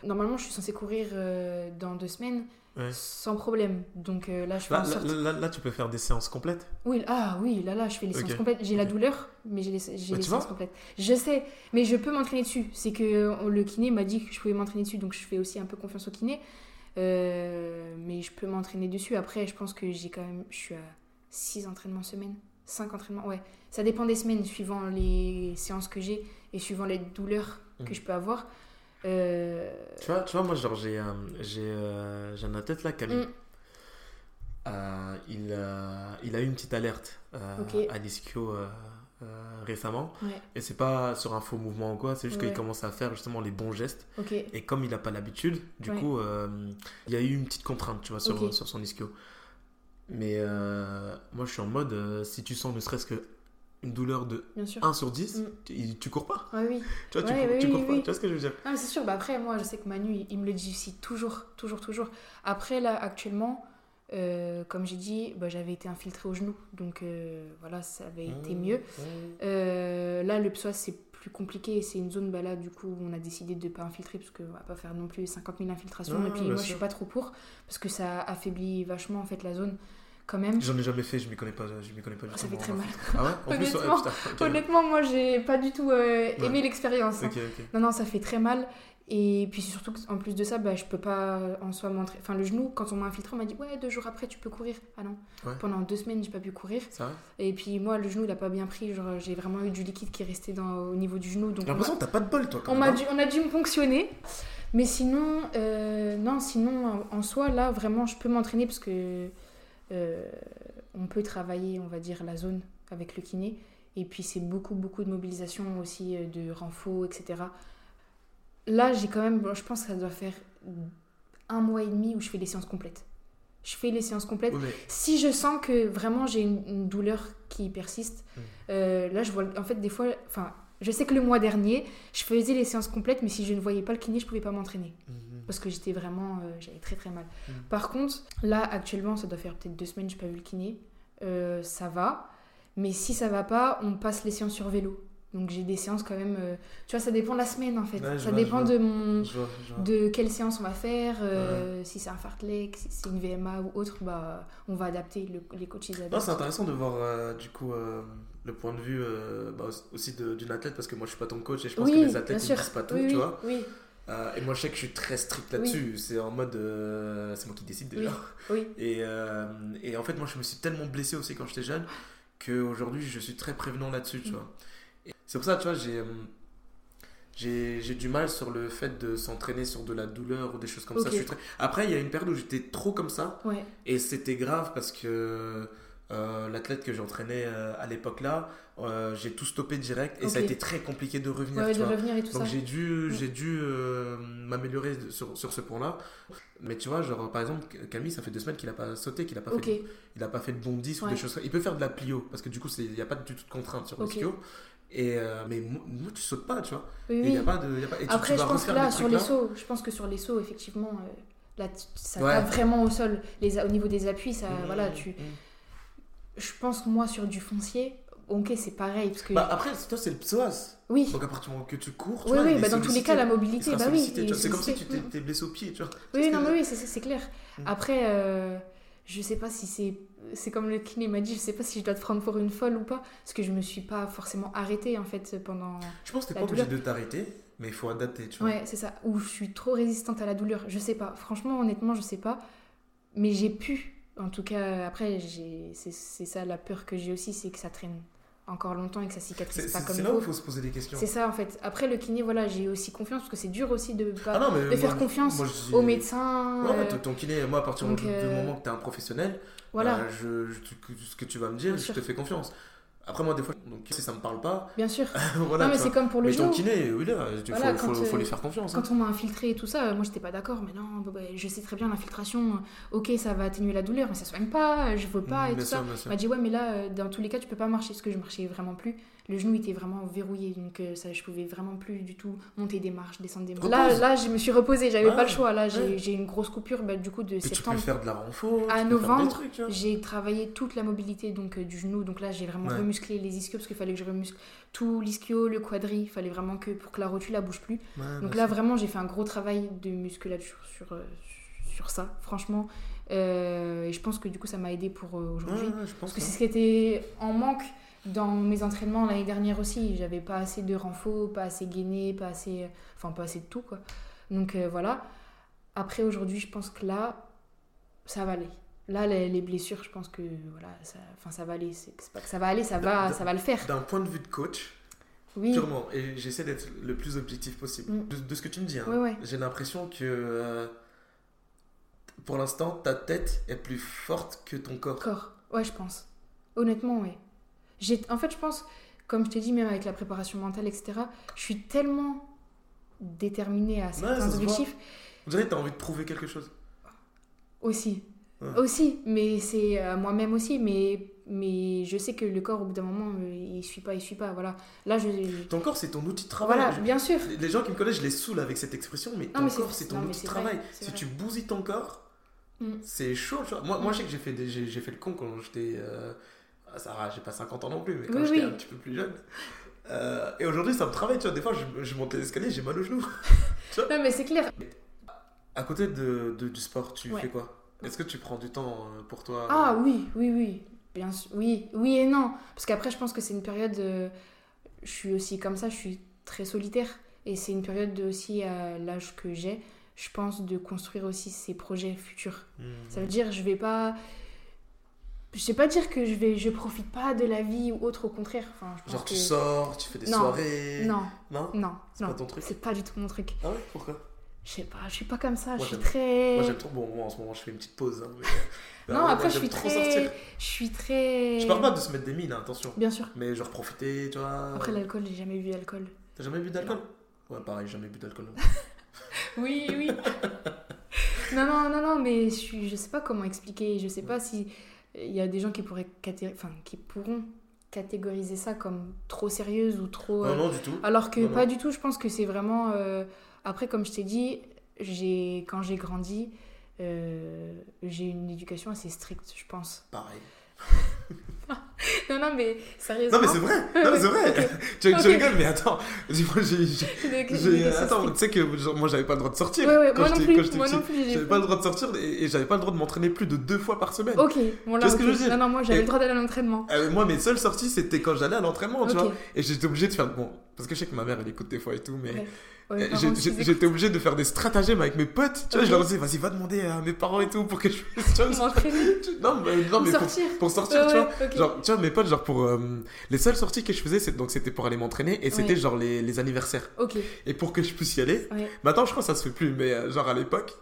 Normalement, je suis censée courir euh, dans deux semaines Ouais. sans problème. Donc euh, là, je fais Là, en là, sorte. là, là, tu peux faire des séances complètes. Oui, ah oui, là, là, je fais les séances complètes. J'ai la douleur, mais j'ai les, Bah, séances complètes. Je sais, mais je peux m'entraîner dessus. C'est que euh, le kiné m'a dit que je pouvais m'entraîner dessus, donc je fais aussi un peu confiance au kiné. Euh, mais je peux m'entraîner dessus. Après, je pense que j'ai quand même. Je suis à 6 entraînements semaine. 5 entraînements, ouais. Ça dépend des semaines, suivant les séances que j'ai et suivant les douleurs que Mhm. je peux avoir. Euh, Tu vois, tu vois moi, genre, j'ai euh, j'ai euh, j'ai un athlète là, Camille. Mm. Euh, il, a, il a eu une petite alerte à l'ischio récemment. ouais, Et c'est pas sur un faux mouvement ou quoi, c'est juste Ouais. qu'il commence à faire justement les bons gestes. Et comme il n'a pas l'habitude, du Ouais. coup, il y a eu une petite contrainte, tu vois, sur, sur son ischio. Mais moi, je suis en mode, si tu sens ne serait-ce que une douleur de Bien sûr. 1 sur 10, Mm. tu, tu cours pas. Ouais, oui. Tu vois, tu, Ouais, cours, oui, tu oui, cours pas. Tu vois ce que je veux dire? Non, c'est sûr. Bah après, moi, je sais que Manu, il, il me le dit aussi toujours, toujours, toujours. Après, là, actuellement, euh, comme j'ai dit, bah, j'avais été infiltrée au genou. Donc, euh, voilà, ça avait été Mmh, mieux. mmh. Euh, là, le psoas, c'est plus compliqué. C'est une zone, bah, là, du coup, on a décidé de ne pas infiltrer parce qu'on va pas faire non plus 50 000 infiltrations. Et puis, bien moi, je sûr. suis pas trop pour parce que ça affaiblit vachement, en fait, la zone quand même. J'en ai jamais fait, je m'y connais pas, je m'y connais pas du Oh, tout. ça fait très mal. fait. Ah ouais En plus, Honnêtement, putain. Honnêtement, moi, j'ai pas du tout euh, aimé Ouais. l'expérience. hein. Non, non, ça fait très mal. Et puis surtout, en plus de ça, bah, je peux pas en soi montrer. Enfin, le genou, quand on m'a infiltré, on m'a dit Ouais, deux jours après, tu peux courir. Ah non. Ouais. Pendant deux semaines, j'ai pas pu courir. Ça Et puis moi, le genou, il a pas bien pris. Genre, j'ai vraiment eu du liquide qui est resté dans, au niveau du genou. J'ai l'impression que t'as pas de bol, toi. quand on, même, hein. dû, on a dû me ponctionner. Mais sinon, euh, non, sinon, en, en soi, là, vraiment, je peux m'entraîner parce que euh, on peut travailler, on va dire, la zone avec le kiné. Et puis, c'est beaucoup, beaucoup de mobilisation aussi, euh, de renfort, etc. Là, j'ai quand même, je pense que ça doit faire un mois et demi où je fais les séances complètes. Je fais les séances complètes. Mais Si je sens que vraiment j'ai une, une douleur qui persiste, Mm. euh, là je vois, en fait des fois, enfin, je sais que le mois dernier, je faisais les séances complètes, mais si je ne voyais pas le kiné, je pouvais pas m'entraîner Mhm. parce que j'étais vraiment, euh, j'avais très très mal. Mm. Par contre, là actuellement, ça doit faire peut-être deux semaines, j'ai pas vu le kiné, Euh, ça va, mais si ça va pas, on passe les séances sur vélo. Donc j'ai des séances quand même, euh, tu vois, ça dépend de la semaine en fait. Ouais, je ça vois, je dépend de mon, Je vois, je vois. de quelle séance on va faire, euh, si c'est un fartlek, si c'est une VMA ou autre, bah, on va adapter, le- les coachs ils adaptent. c'est intéressant de voir euh, du coup le point de vue euh, bah, aussi d'une athlète, parce que moi je suis pas ton coach et je pense Oui, que les athlètes sûr. disent pas tout, oui, tu vois. Oui, Euh, et moi je sais que je suis très strict là-dessus. C'est en mode. euh, c'est moi qui décide déjà. Et, et en fait, moi je me suis tellement blessé aussi quand j'étais jeune qu'aujourd'hui je suis très prévenant là-dessus, tu Mm. vois. C'est pour ça, tu vois, j'ai. J'ai du mal sur le fait de s'entraîner sur de la douleur ou des choses comme ça. Ok. Je suis très- Après, il y a une période où j'étais trop comme ça. Ouais. Et c'était grave parce que euh, l'athlète que j'entraînais euh, à l'époque là, euh, j'ai tout stoppé direct et ça a été très compliqué de revenir. Ouais, tu de vois. revenir et tout Donc j'ai dû, Mm. j'ai dû m'améliorer sur, sur ce point-là. Mais tu vois, genre par exemple, Camille, ça fait deux semaines qu'il a pas sauté, qu'il a pas fait, il a pas fait de bondis ou Ouais. des choses. Il peut faire de la plio parce que du coup, il n'y a pas du tout de contrainte sur le Ok. skio. Et mais moi, tu sautes pas, tu vois. Oui, Et oui. y a pas de, y a pas. Et Après, tu je pense que là, sur les là. sauts, je pense que sur les sauts, effectivement, là, ça tape vraiment au sol. Les, au niveau des appuis, ça, Mmh, voilà, tu. mmh. Je pense que moi, sur du foncier, ok, c'est pareil, parce que. Bah après, toi, c'est le psoas. oui. Donc à partir du moment que tu cours, tu Oui, vois, oui, bah, dans tous les cas, la Il mobilité, bah oui. C'est comme si tu t'es blessé au pied, tu vois. Oui, non, mais oui, c'est- clair. Mm. Après, euh, je sais pas si c'est. C'est comme le kiné m'a dit, je sais pas si je dois te prendre pour une folle ou pas, parce que je me suis pas forcément arrêtée en fait pendant. Je pense que t'es pas obligé de t'arrêter, mais il faut adapter, tu vois. Ouais, c'est ça. Ou je suis trop résistante à la douleur. Je sais pas. Franchement, honnêtement, je sais pas. Mais j'ai pu. En tout cas, après, j'ai- c'est c'est ça la peur que j'ai aussi, c'est que ça traîne encore longtemps et que ça cicatrise pas comme c'est là où il faut. se poser des questions. C'est ça en fait. Après, le kiné, voilà, j'ai aussi confiance parce que c'est dur aussi de, pas, Ah non, de moi, faire confiance moi, dis- aux médecins. Ouais, euh, ton- kiné, moi, à partir donc, du, euh, moment que tu es un professionnel, voilà, euh, je, je- tu- ce que tu vas me dire, Bien je sûr. te fais confiance. Après, moi, des fois, donc, si ça me parle pas, bien sûr. voilà. non, mais c'est comme pour le mais ton genou. kiné, oui, là, il Voilà, faut, faut, faut euh, lui faire confiance. hein. Quand on m'a infiltré et tout ça, moi j'étais pas d'accord, mais non, bah, bah, je sais très bien l'infiltration, ok ça va atténuer la douleur, mais ça soigne pas, je veux pas Mm, et tout sûr, ça. m'a dit ouais mais là euh, dans tous les cas tu peux pas marcher parce que je marchais vraiment plus. Le genou était vraiment verrouillé donc euh, ça je pouvais vraiment plus du tout monter des marches, descendre des marches. Là là je me suis reposée, j'avais pas le choix. Là j'ai ouais. j'ai une grosse coupure bah, du coup de Et tu peux septembre. faire de la renfo, À tu novembre, tu vois. J'ai travaillé toute la mobilité donc euh, du genou donc là j'ai vraiment Ouais. remusclé les ischios parce qu'il fallait que je remuscle tout l'ischio, le quadri, il fallait vraiment que pour que la rotule la bouge plus. Ouais, Donc là, vraiment, j'ai fait un gros travail de musculature sur, euh, sur ça, franchement. Euh, et je pense que du coup, ça m'a aidé pour euh, aujourd'hui. ouais, Parce que que c'est ce qui était en manque dans mes entraînements l'année dernière aussi. J'avais pas assez de renfort, pas assez gainé, pas assez. Enfin, pas assez de tout, quoi. Donc euh, voilà. Après, aujourd'hui, je pense que là, ça va aller. Là, les, les blessures, je pense que voilà, ça, enfin, ça va aller. C'est pas que ça va aller, ça va, ça va le faire. d'un point de vue de coach, Oui, purement, et j'essaie d'être le plus objectif possible. Mm. De, de ce que tu me dis, hein, ouais. j'ai l'impression que euh, pour l'instant, ta tête est plus forte que ton corps. Corps, ouais, je pense. Honnêtement, ouais. En fait, je pense, comme je t'ai dit, même avec la préparation mentale, etc., je suis tellement déterminée à certains objectifs On dirait que tu as envie de prouver quelque chose. aussi. Ouais. Aussi, mais c'est moi-même aussi, mais, mais je sais que le corps, au bout d'un moment, euh, il suit pas, il suit pas, voilà. Là, je... Ton corps, c'est ton outil de travail. Voilà, Je- bien sûr. Les gens qui me connaissent, je les saoule avec cette expression, mais ton mais corps, c'est ton non, outil de vrai, travail. Si vrai. tu bousilles ton corps, Mm. c'est chaud. Moi, moi, je sais que j'ai fait, des- j'ai fait le con quand j'étais. euh, ça va, j'ai pas 50 ans non plus, mais quand Oui, j'étais oui. un petit peu plus jeune. Euh, et aujourd'hui, ça me travaille. Tu vois, des fois, je, je monte les escaliers, j'ai mal au genou. Non, mais c'est clair. À côté de, de- du sport, tu Ouais. fais quoi? Est-ce que tu prends du temps euh, pour toi? Ah oui, oui, oui. Bien sûr. Oui, oui et non. Parce qu'après, je pense que c'est une période. euh, je suis aussi comme ça, je suis très solitaire. Et c'est une période de- aussi à l'âge que j'ai, je pense, de construire aussi ses projets futurs. Hmm. Ça veut dire, je vais pas. Je sais pas dire que je vais, je profite pas de la vie ou autre, au contraire. Enfin, je pense Genre, que... tu sors, tu fais des Non. soirées. Non, Non? Non, C'est pas ton truc? C'est pas du tout mon truc. Ah ouais? Pourquoi? Je sais pas, je suis pas comme ça. Moi, je suis très. Moi, j'aime trop. Bon, moi, en ce moment, je fais une petite pause. hein, mais- Non, après, moi, je suis très. sortir. Je suis très. Je parle pas de se mettre des mines, hein, attention. Bien sûr. Mais genre profiter, tu vois. Après, l'alcool, j'ai jamais bu alcool. T'as jamais bu d'alcool? Ouais, pareil, jamais bu d'alcool. Oui, oui. non, non, non, non, mais je, suis, je sais pas comment expliquer. Je sais pas si il y a des gens qui pourraient enfin, qui pourront catégoriser ça comme trop sérieuse ou trop. euh, Non, non, du tout. Alors que Non, pas non. du tout. Je pense que c'est vraiment. euh, Après, comme je t'ai dit, j'ai quand j'ai grandi, euh, j'ai une éducation assez stricte, je pense. Pareil. Non, Non, mais sérieusement. Non, mais c'est vrai. Non, mais c'est vrai. Tu, rigoles, mais attends. J'ai- Attends, tu sais que genre, moi, j'avais pas le droit de sortir. Ouais, ouais, quand moi non plus, quand moi non plus, J'avais pas le droit de sortir et, et j'avais pas le droit de m'entraîner plus de deux fois par semaine. Ok, bon là, Tu vois ce que je veux dire? Non, non, moi j'avais le droit d'aller à l'entraînement. Euh, moi, mes seules sorties, c'était quand j'allais à l'entraînement, tu vois. Et j'étais obligé de faire. Bon, parce que je sais que ma mère, elle écoute des fois et tout, mais. Ouais. Ouais, J'étais obligé de faire des stratagèmes avec mes potes. Tu vois, Ok. je leur disais, vas-y, va demander à mes parents et tout pour que je puisse. Non, mais, non, pour mais pour, sortir. pour sortir, tu vois. Genre, tu vois, mes potes, genre, pour. euh, les seules sorties que je faisais, donc c'était pour aller m'entraîner et c'était Ouais. genre les, les anniversaires. Et pour que je puisse y aller, maintenant, je crois que ça se fait plus, mais euh, genre à l'époque,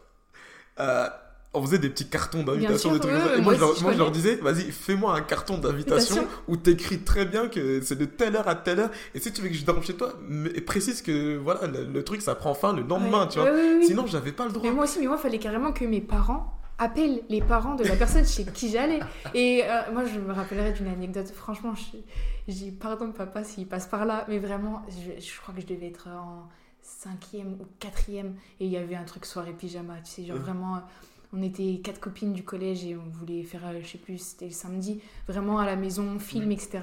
euh, on faisait des petits cartons d'invitation, des trucs comme ça. Et moi, moi je leur, moi, je disais, vas-y, fais-moi un carton d'invitation Invitation. où t'écris très bien que c'est de telle heure à telle heure. Et si tu veux que je dorme chez toi, mais précise que voilà, le, le truc, ça prend fin le lendemain, Ouais, tu vois. ouais, ouais, ouais. Sinon, j'avais pas le droit. Mais moi aussi, mais moi, il fallait carrément que mes parents appellent les parents de la personne chez qui j'allais. Et euh, moi, je me rappellerai d'une anecdote. Franchement, dis pardon, papa, s'il passe par là. Mais vraiment, je, je crois que je devais être en cinquième ou quatrième. Et il y avait un truc soirée pyjama. Tu sais, genre vraiment. On était quatre copines du collège et on voulait faire, euh, je sais plus, c'était le samedi, vraiment à la maison, film, etc.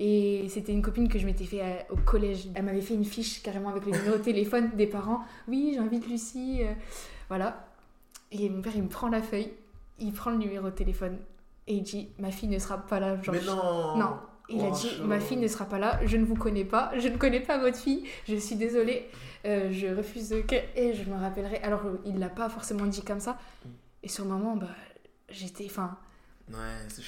Et c'était une copine que je m'étais fait à- au collège. Elle m'avait fait une fiche carrément avec le numéro de téléphone des parents. Oui, j'invite Lucie. euh, voilà. Et mon père, il me prend la feuille, il prend le numéro de téléphone et il dit Ma fille ne sera pas là. Genre, Mais non Non. Il a Oh, dit. Ma fille ne sera pas là, je ne vous connais pas, je ne connais pas votre fille, je suis désolée, euh, je refuse que. Et je me rappellerai. Alors, il l'a pas forcément dit comme ça. Et sur le moment, bah, j'étais. Enfin, Ouais,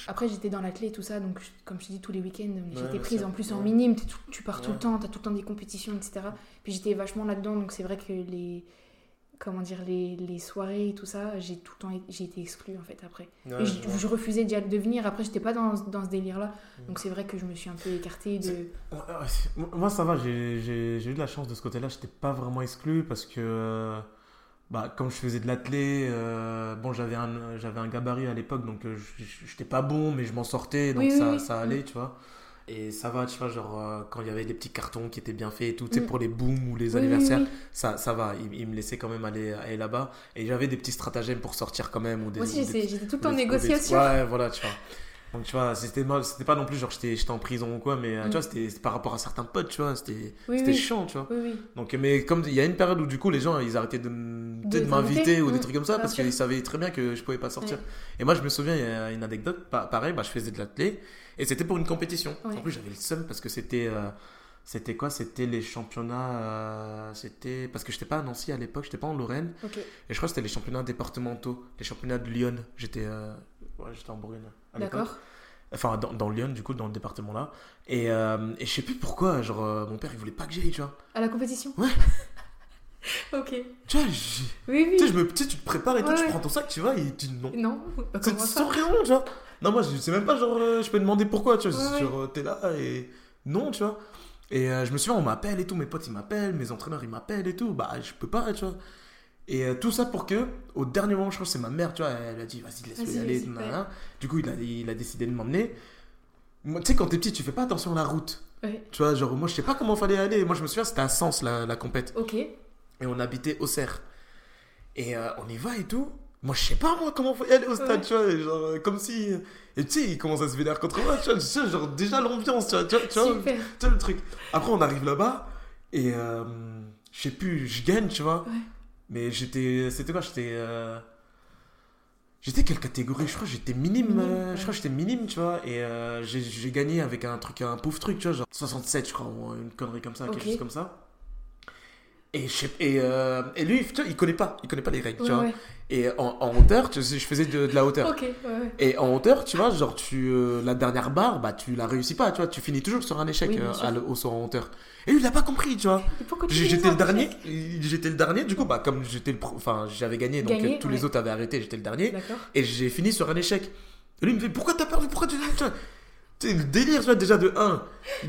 après, j'étais dans l'athlète et tout ça, donc comme je te dis, tous les week-ends, j'étais prise en plus en minime, tout- tu pars tout le temps, t'as tout le temps des compétitions, etc. Puis j'étais vachement là-dedans, donc c'est vrai que les. Comment dire, les, les soirées et tout ça, j'ai tout le temps j'ai été exclue en fait après. Ouais, et je, vois. je refusais de venir, après j'étais pas dans, dans ce délire-là, donc c'est vrai que je me suis un peu écartée de. Ouais, ouais, c'est- Moi, ça va, j'ai eu de la chance de ce côté-là. J'étais pas vraiment exclu parce que, euh, bah, comme je faisais de l'athlé, euh, bon, j'avais un, j'avais un gabarit à l'époque, donc euh, je- j'étais pas bon, mais je m'en sortais, donc Oui, ça, oui. ça allait, tu vois. Et ça va, tu vois, genre, euh, quand il y avait des petits cartons qui étaient bien faits et tout, tu sais, Mm. pour les booms ou les Oui, anniversaires, oui. Ça, ça va, il, il me laissait quand même aller, aller là-bas. Et j'avais des petits stratagèmes pour sortir quand même. Ou des, Moi aussi j'étais tout le temps en des- négociation. Ouais, voilà, tu vois. Donc, tu vois, c'était pas non plus genre j'étais j'étais en prison ou quoi, mais euh, tu Mm. vois, c'était c'était par rapport à certains potes, tu vois, c'était Oui, chiant, tu vois. Oui. Donc, mais comme il y a une période où du coup les gens ils arrêtaient de, De m'inviter ou des mm, trucs comme ça bien parce qu'ils savaient très bien que je pouvais pas sortir. Et moi je me souviens, il y a une anecdote, pa- pareil, bah, je faisais de l'athlé et c'était pour une compétition. En plus j'avais le seum parce que c'était. euh, c'était quoi? C'était les championnats. euh, c'était. Parce que j'étais pas à Nancy à l'époque, j'étais pas en Lorraine. Et je crois que c'était les championnats départementaux, les championnats de Lyon. J'étais euh, ouais, j'étais en Bourgogne. d'accord. Enfin, dans, dans Lyon, du coup, dans le département là. Et, euh, et je sais plus pourquoi, genre, euh, mon père, il voulait pas que j'aille, tu vois. À la compétition Ouais. ok. Tu vois, Oui, tu sais, je me, tu sais, tu te prépares et tout, Ouais, tu ouais. prends ton sac, tu vas, et il dit non. Non, bah, comment sans ça raison, tu vois. Non, moi, je sais même pas, genre, euh, je peux demander pourquoi, tu vois. Ouais, Genre, t'es là et non, tu vois. Et je me souviens, on m'appelle et tout, mes potes, ils m'appellent, mes entraîneurs, ils m'appellent et tout. Bah, je peux pas, tu vois. Et euh, tout ça pour que, au dernier moment, je crois que c'est ma mère, tu vois, elle a dit, vas-y, laisse-le y Vas-y, aller. Du coup, il a, il a décidé de m'emmener. Tu sais, quand t'es petit, tu fais pas attention à la route. Ouais. Tu vois, genre, moi, je sais pas comment fallait aller. Moi, je me souviens, c'était à Sens, la, la compète. Ok. Et on habitait au Cerf. Et euh, on y va et tout. Moi, je sais pas, moi, comment faut y aller au stade, Ouais. tu vois. genre, euh, comme si. Et tu sais, il commence à se vénérer contre moi, tu vois. tu sais, genre, déjà l'ambiance, tu vois. Tu vois, tu vois, Super. tu vois le truc. Après, on arrive là-bas. Et euh, je sais plus, je gagne, tu vois. Ouais. Mais j'étais. C'était quoi J'étais. euh, J'étais quelle catégorie? Je crois que j'étais minime. Minime, euh, ouais. Je crois que j'étais minime, tu vois. Et euh, j'ai- gagné avec un truc, un pauvre truc, tu vois. Genre 67, je crois, ou une connerie comme ça, quelque chose comme ça. Et, je sais- et, euh, et lui, tu vois, il connaît pas, il connaît pas les règles, tu vois. ouais. Et en, en hauteur, tu sais, je faisais de, de la hauteur. Ouais. Et en hauteur, tu vois, genre, tu, euh, la dernière barre, bah, tu la réussis pas, tu vois. Tu finis toujours sur un échec Oui, euh, à au saut en hauteur. Et lui, il a pas compris, tu vois. J'étais le dernier, j'étais le dernier, du coup, bah, comme j'étais le enfin, j'avais gagné, donc Gagné, tous les autres avaient arrêté, j'étais le dernier. Et j'ai fini sur un échec. Et lui, il me fait Pourquoi t'as perdu Pourquoi tu. Sais, le délire, tu vois, déjà de 1,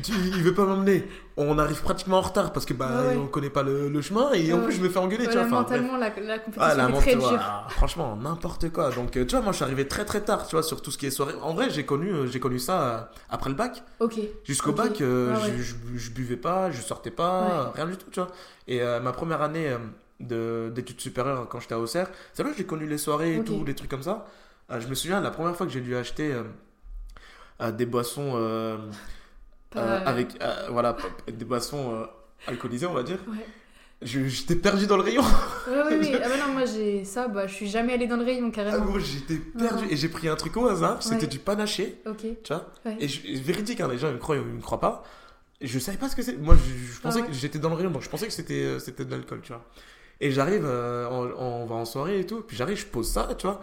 il veut pas m'emmener. On arrive pratiquement en retard parce que bah, Ouais, ouais. on connaît pas le, le chemin et en plus, je me fais engueuler, tu vois. mentalement, la, la compétition Ah, la est très dure. ah, franchement, n'importe quoi. Donc, euh, tu vois, moi, je suis arrivé très très tard, tu vois, sur tout ce qui est soirée. En vrai, j'ai connu, euh, j'ai connu ça euh, après le bac. Ok. Jusqu'au bac, euh, Ah je, je- je buvais pas, je sortais pas, rien du tout, tu vois. Et euh, ma première année euh, de- d'études supérieures, quand j'étais à Auxerre, c'est là que j'ai connu les soirées et tout, les trucs comme ça. Je me souviens, la première fois que j'ai dû acheter à des boissons euh, euh, avec euh, voilà des boissons alcoolisées on va dire. Ouais. J'étais perdu dans le rayon. Ouais, oui, oui. Ah bah non, moi j'ai ça, bah je suis jamais allée dans le rayon Ah, carrément. j'étais perdu. Et j'ai pris un truc au hasard c'était Ouais. du panaché Ok. tu vois. Ouais. et je, véridique hein, les gens ils me croient ils me croient pas. Je savais pas ce que c'est. Moi je, je pensais Ah que j'étais dans le rayon. Donc je pensais que c'était c'était de l'alcool tu vois. Et j'arrive euh, on, on va en soirée et tout. Puis j'arrive je pose ça tu vois.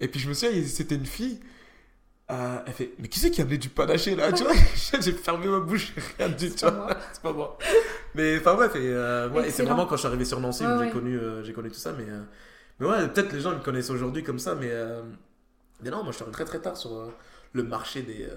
Et puis je me souviens c'était une fille euh, elle fait mais qui c'est qui a amené du panaché là tu vois? J'ai fermé ma bouche rien dit tu vois c'est pas moi mais enfin bref et, euh, ouais, et c'est vraiment quand je suis arrivé sur Nancy Ouais, où j'ai ouais. connu euh, j'ai connu tout ça mais mais ouais peut-être les gens me connaissent aujourd'hui comme ça mais mais non moi je suis arrivé très très tard sur le marché des euh,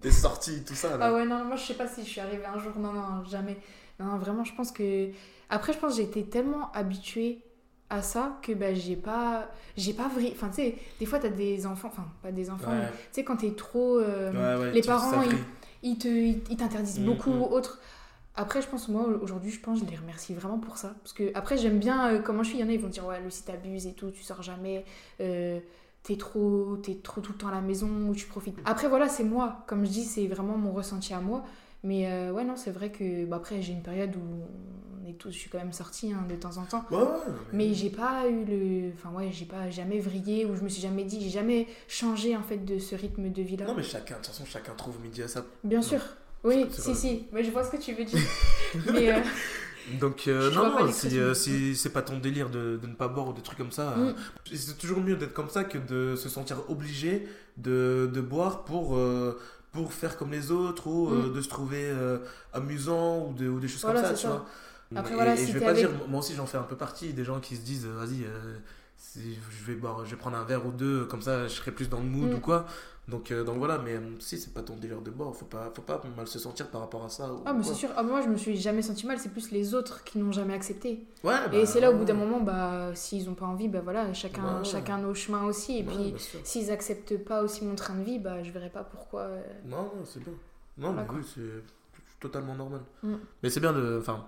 des sorties tout ça là. Ah ouais, non, moi je sais pas si je suis arrivée un jour, non, non, jamais. Non, vraiment, je pense que. Après, je pense que j'ai été tellement habituée à ça que bah, j'ai pas. J'ai pas vrai. Enfin, tu sais, des fois t'as des enfants, enfin, pas des enfants, Ouais. tu sais, quand t'es trop. euh, Ouais, ouais, les parents, ils- te ils t'interdisent Mm, beaucoup mm. ou autre. Après, je pense, moi, aujourd'hui, je pense, je les remercie vraiment pour ça. Parce que, après, j'aime bien euh, comment je suis. Il y en a, ils vont dire, ouais, Lucie, t'abuses et tout, tu sors jamais, euh, t'es trop, t'es trop tout le temps à la maison, ou tu profites. Après, voilà, c'est moi. Comme je dis, c'est vraiment mon ressenti à moi. Mais euh, ouais, non, c'est vrai que, bah, après, j'ai une période où on est tous, je suis quand même sortie hein, de temps en temps. Ouais, ouais, Mais j'ai pas eu le. Enfin, ouais, j'ai pas jamais vrillé, ou je me suis jamais dit, j'ai jamais changé, en fait, de ce rythme de vie-là. Non, mais chacun, de toute façon, chacun trouve midi à sa. Bien sûr. Oui, si, si. Mais je vois ce que tu veux dire. mais euh, Donc, euh, non, non, si, euh, si c'est pas ton délire de, de ne pas boire ou des trucs comme ça, Mm. euh, c'est toujours mieux d'être comme ça que de se sentir obligé de, de boire pour, pour faire comme les autres ou euh, Mm. de se trouver euh, amusant ou, de, ou des choses Voilà, comme ça, tu ça. vois. Après, et, voilà, et si je vais pas avec- dire, moi aussi j'en fais un peu partie, des gens qui se disent, euh, vas-y, si je vais boire, je vais prendre un verre ou deux, comme ça je serai plus dans le mood Mm. ou quoi. Donc, euh, donc voilà, mais euh, si c'est pas ton délire de boire, faut pas, faut pas mal se sentir par rapport à ça. Ah, mais c'est sûr. Ah, moi, je me suis jamais senti mal. C'est plus les autres qui n'ont jamais accepté. Ouais, et bah, c'est là, au bout d'un moment, bah, s'ils ont pas envie, bah voilà, chacun, Ouais. chacun nos chemins aussi. Et puis, s'ils acceptent pas aussi mon train de vie, bah, je verrai pas pourquoi. euh, Non, non, c'est bien. Non, Voilà, mais oui, c'est totalement normal. Mm. Mais c'est bien de. Enfin,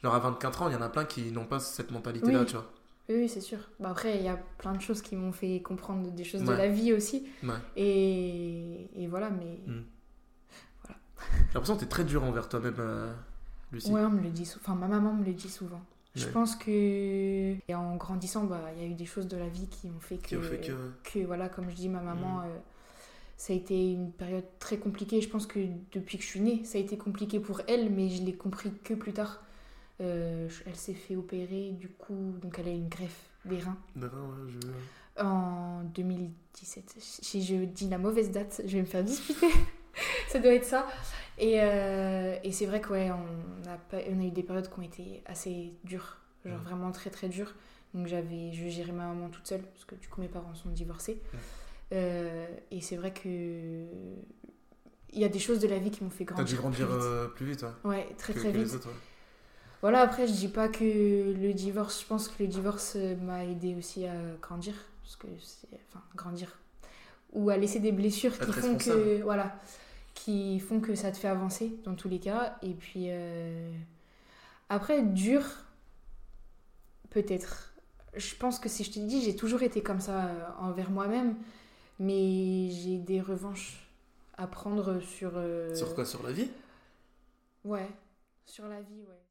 genre à 24 ans, il y en a plein qui n'ont pas cette mentalité-là, Oui. tu vois. Oui, oui, c'est sûr. Bah, après, il y a plein de choses qui m'ont fait comprendre des choses de la vie aussi. Ouais. Et, et voilà, mais. Mm. J'ai l'impression que t'es très dur envers toi-même, euh, Lucie. Ouais, on me le dit sou- Enfin, ma maman me le dit souvent. Je Ouais. pense que. Et en grandissant, bah, il y a eu des choses de la vie qui ont fait que. Qui ont fait que. que, voilà, comme je dis, ma maman, Mm. euh, ça a été une période très compliquée. Je pense que depuis que je suis née, ça a été compliqué pour elle, mais je l'ai compris que plus tard. Euh, elle s'est fait opérer, du coup, donc elle a une greffe des reins D'accord, ouais, je. en 2017. Si je dis la mauvaise date, je vais me faire disputer. ça doit être ça. Et, euh, et c'est vrai qu'on on a, pas- on a eu des périodes qui ont été assez dures, genre Ouais. vraiment très très dures. Donc j'avais, je gérais ma maman toute seule, parce que du coup mes parents sont divorcés. Ouais. Euh, et c'est vrai que il y a des choses de la vie qui m'ont fait T'as grandir. dû grandir plus vite. euh, plus vite, ouais. Ouais, très que- très que vite. autres, ouais. Voilà, après, je dis pas que le divorce, je pense que le divorce euh, m'a aidé aussi à grandir, parce que c'est, enfin, grandir, ou à laisser des blessures qui font que, voilà, qui font que ça te fait avancer dans tous les cas. Et puis, euh, après, dur, peut-être. Je pense que si je te dis, j'ai toujours été comme ça euh, envers moi-même, mais j'ai des revanches à prendre sur. euh, Sur quoi? Sur la vie? Ouais, sur la vie, ouais.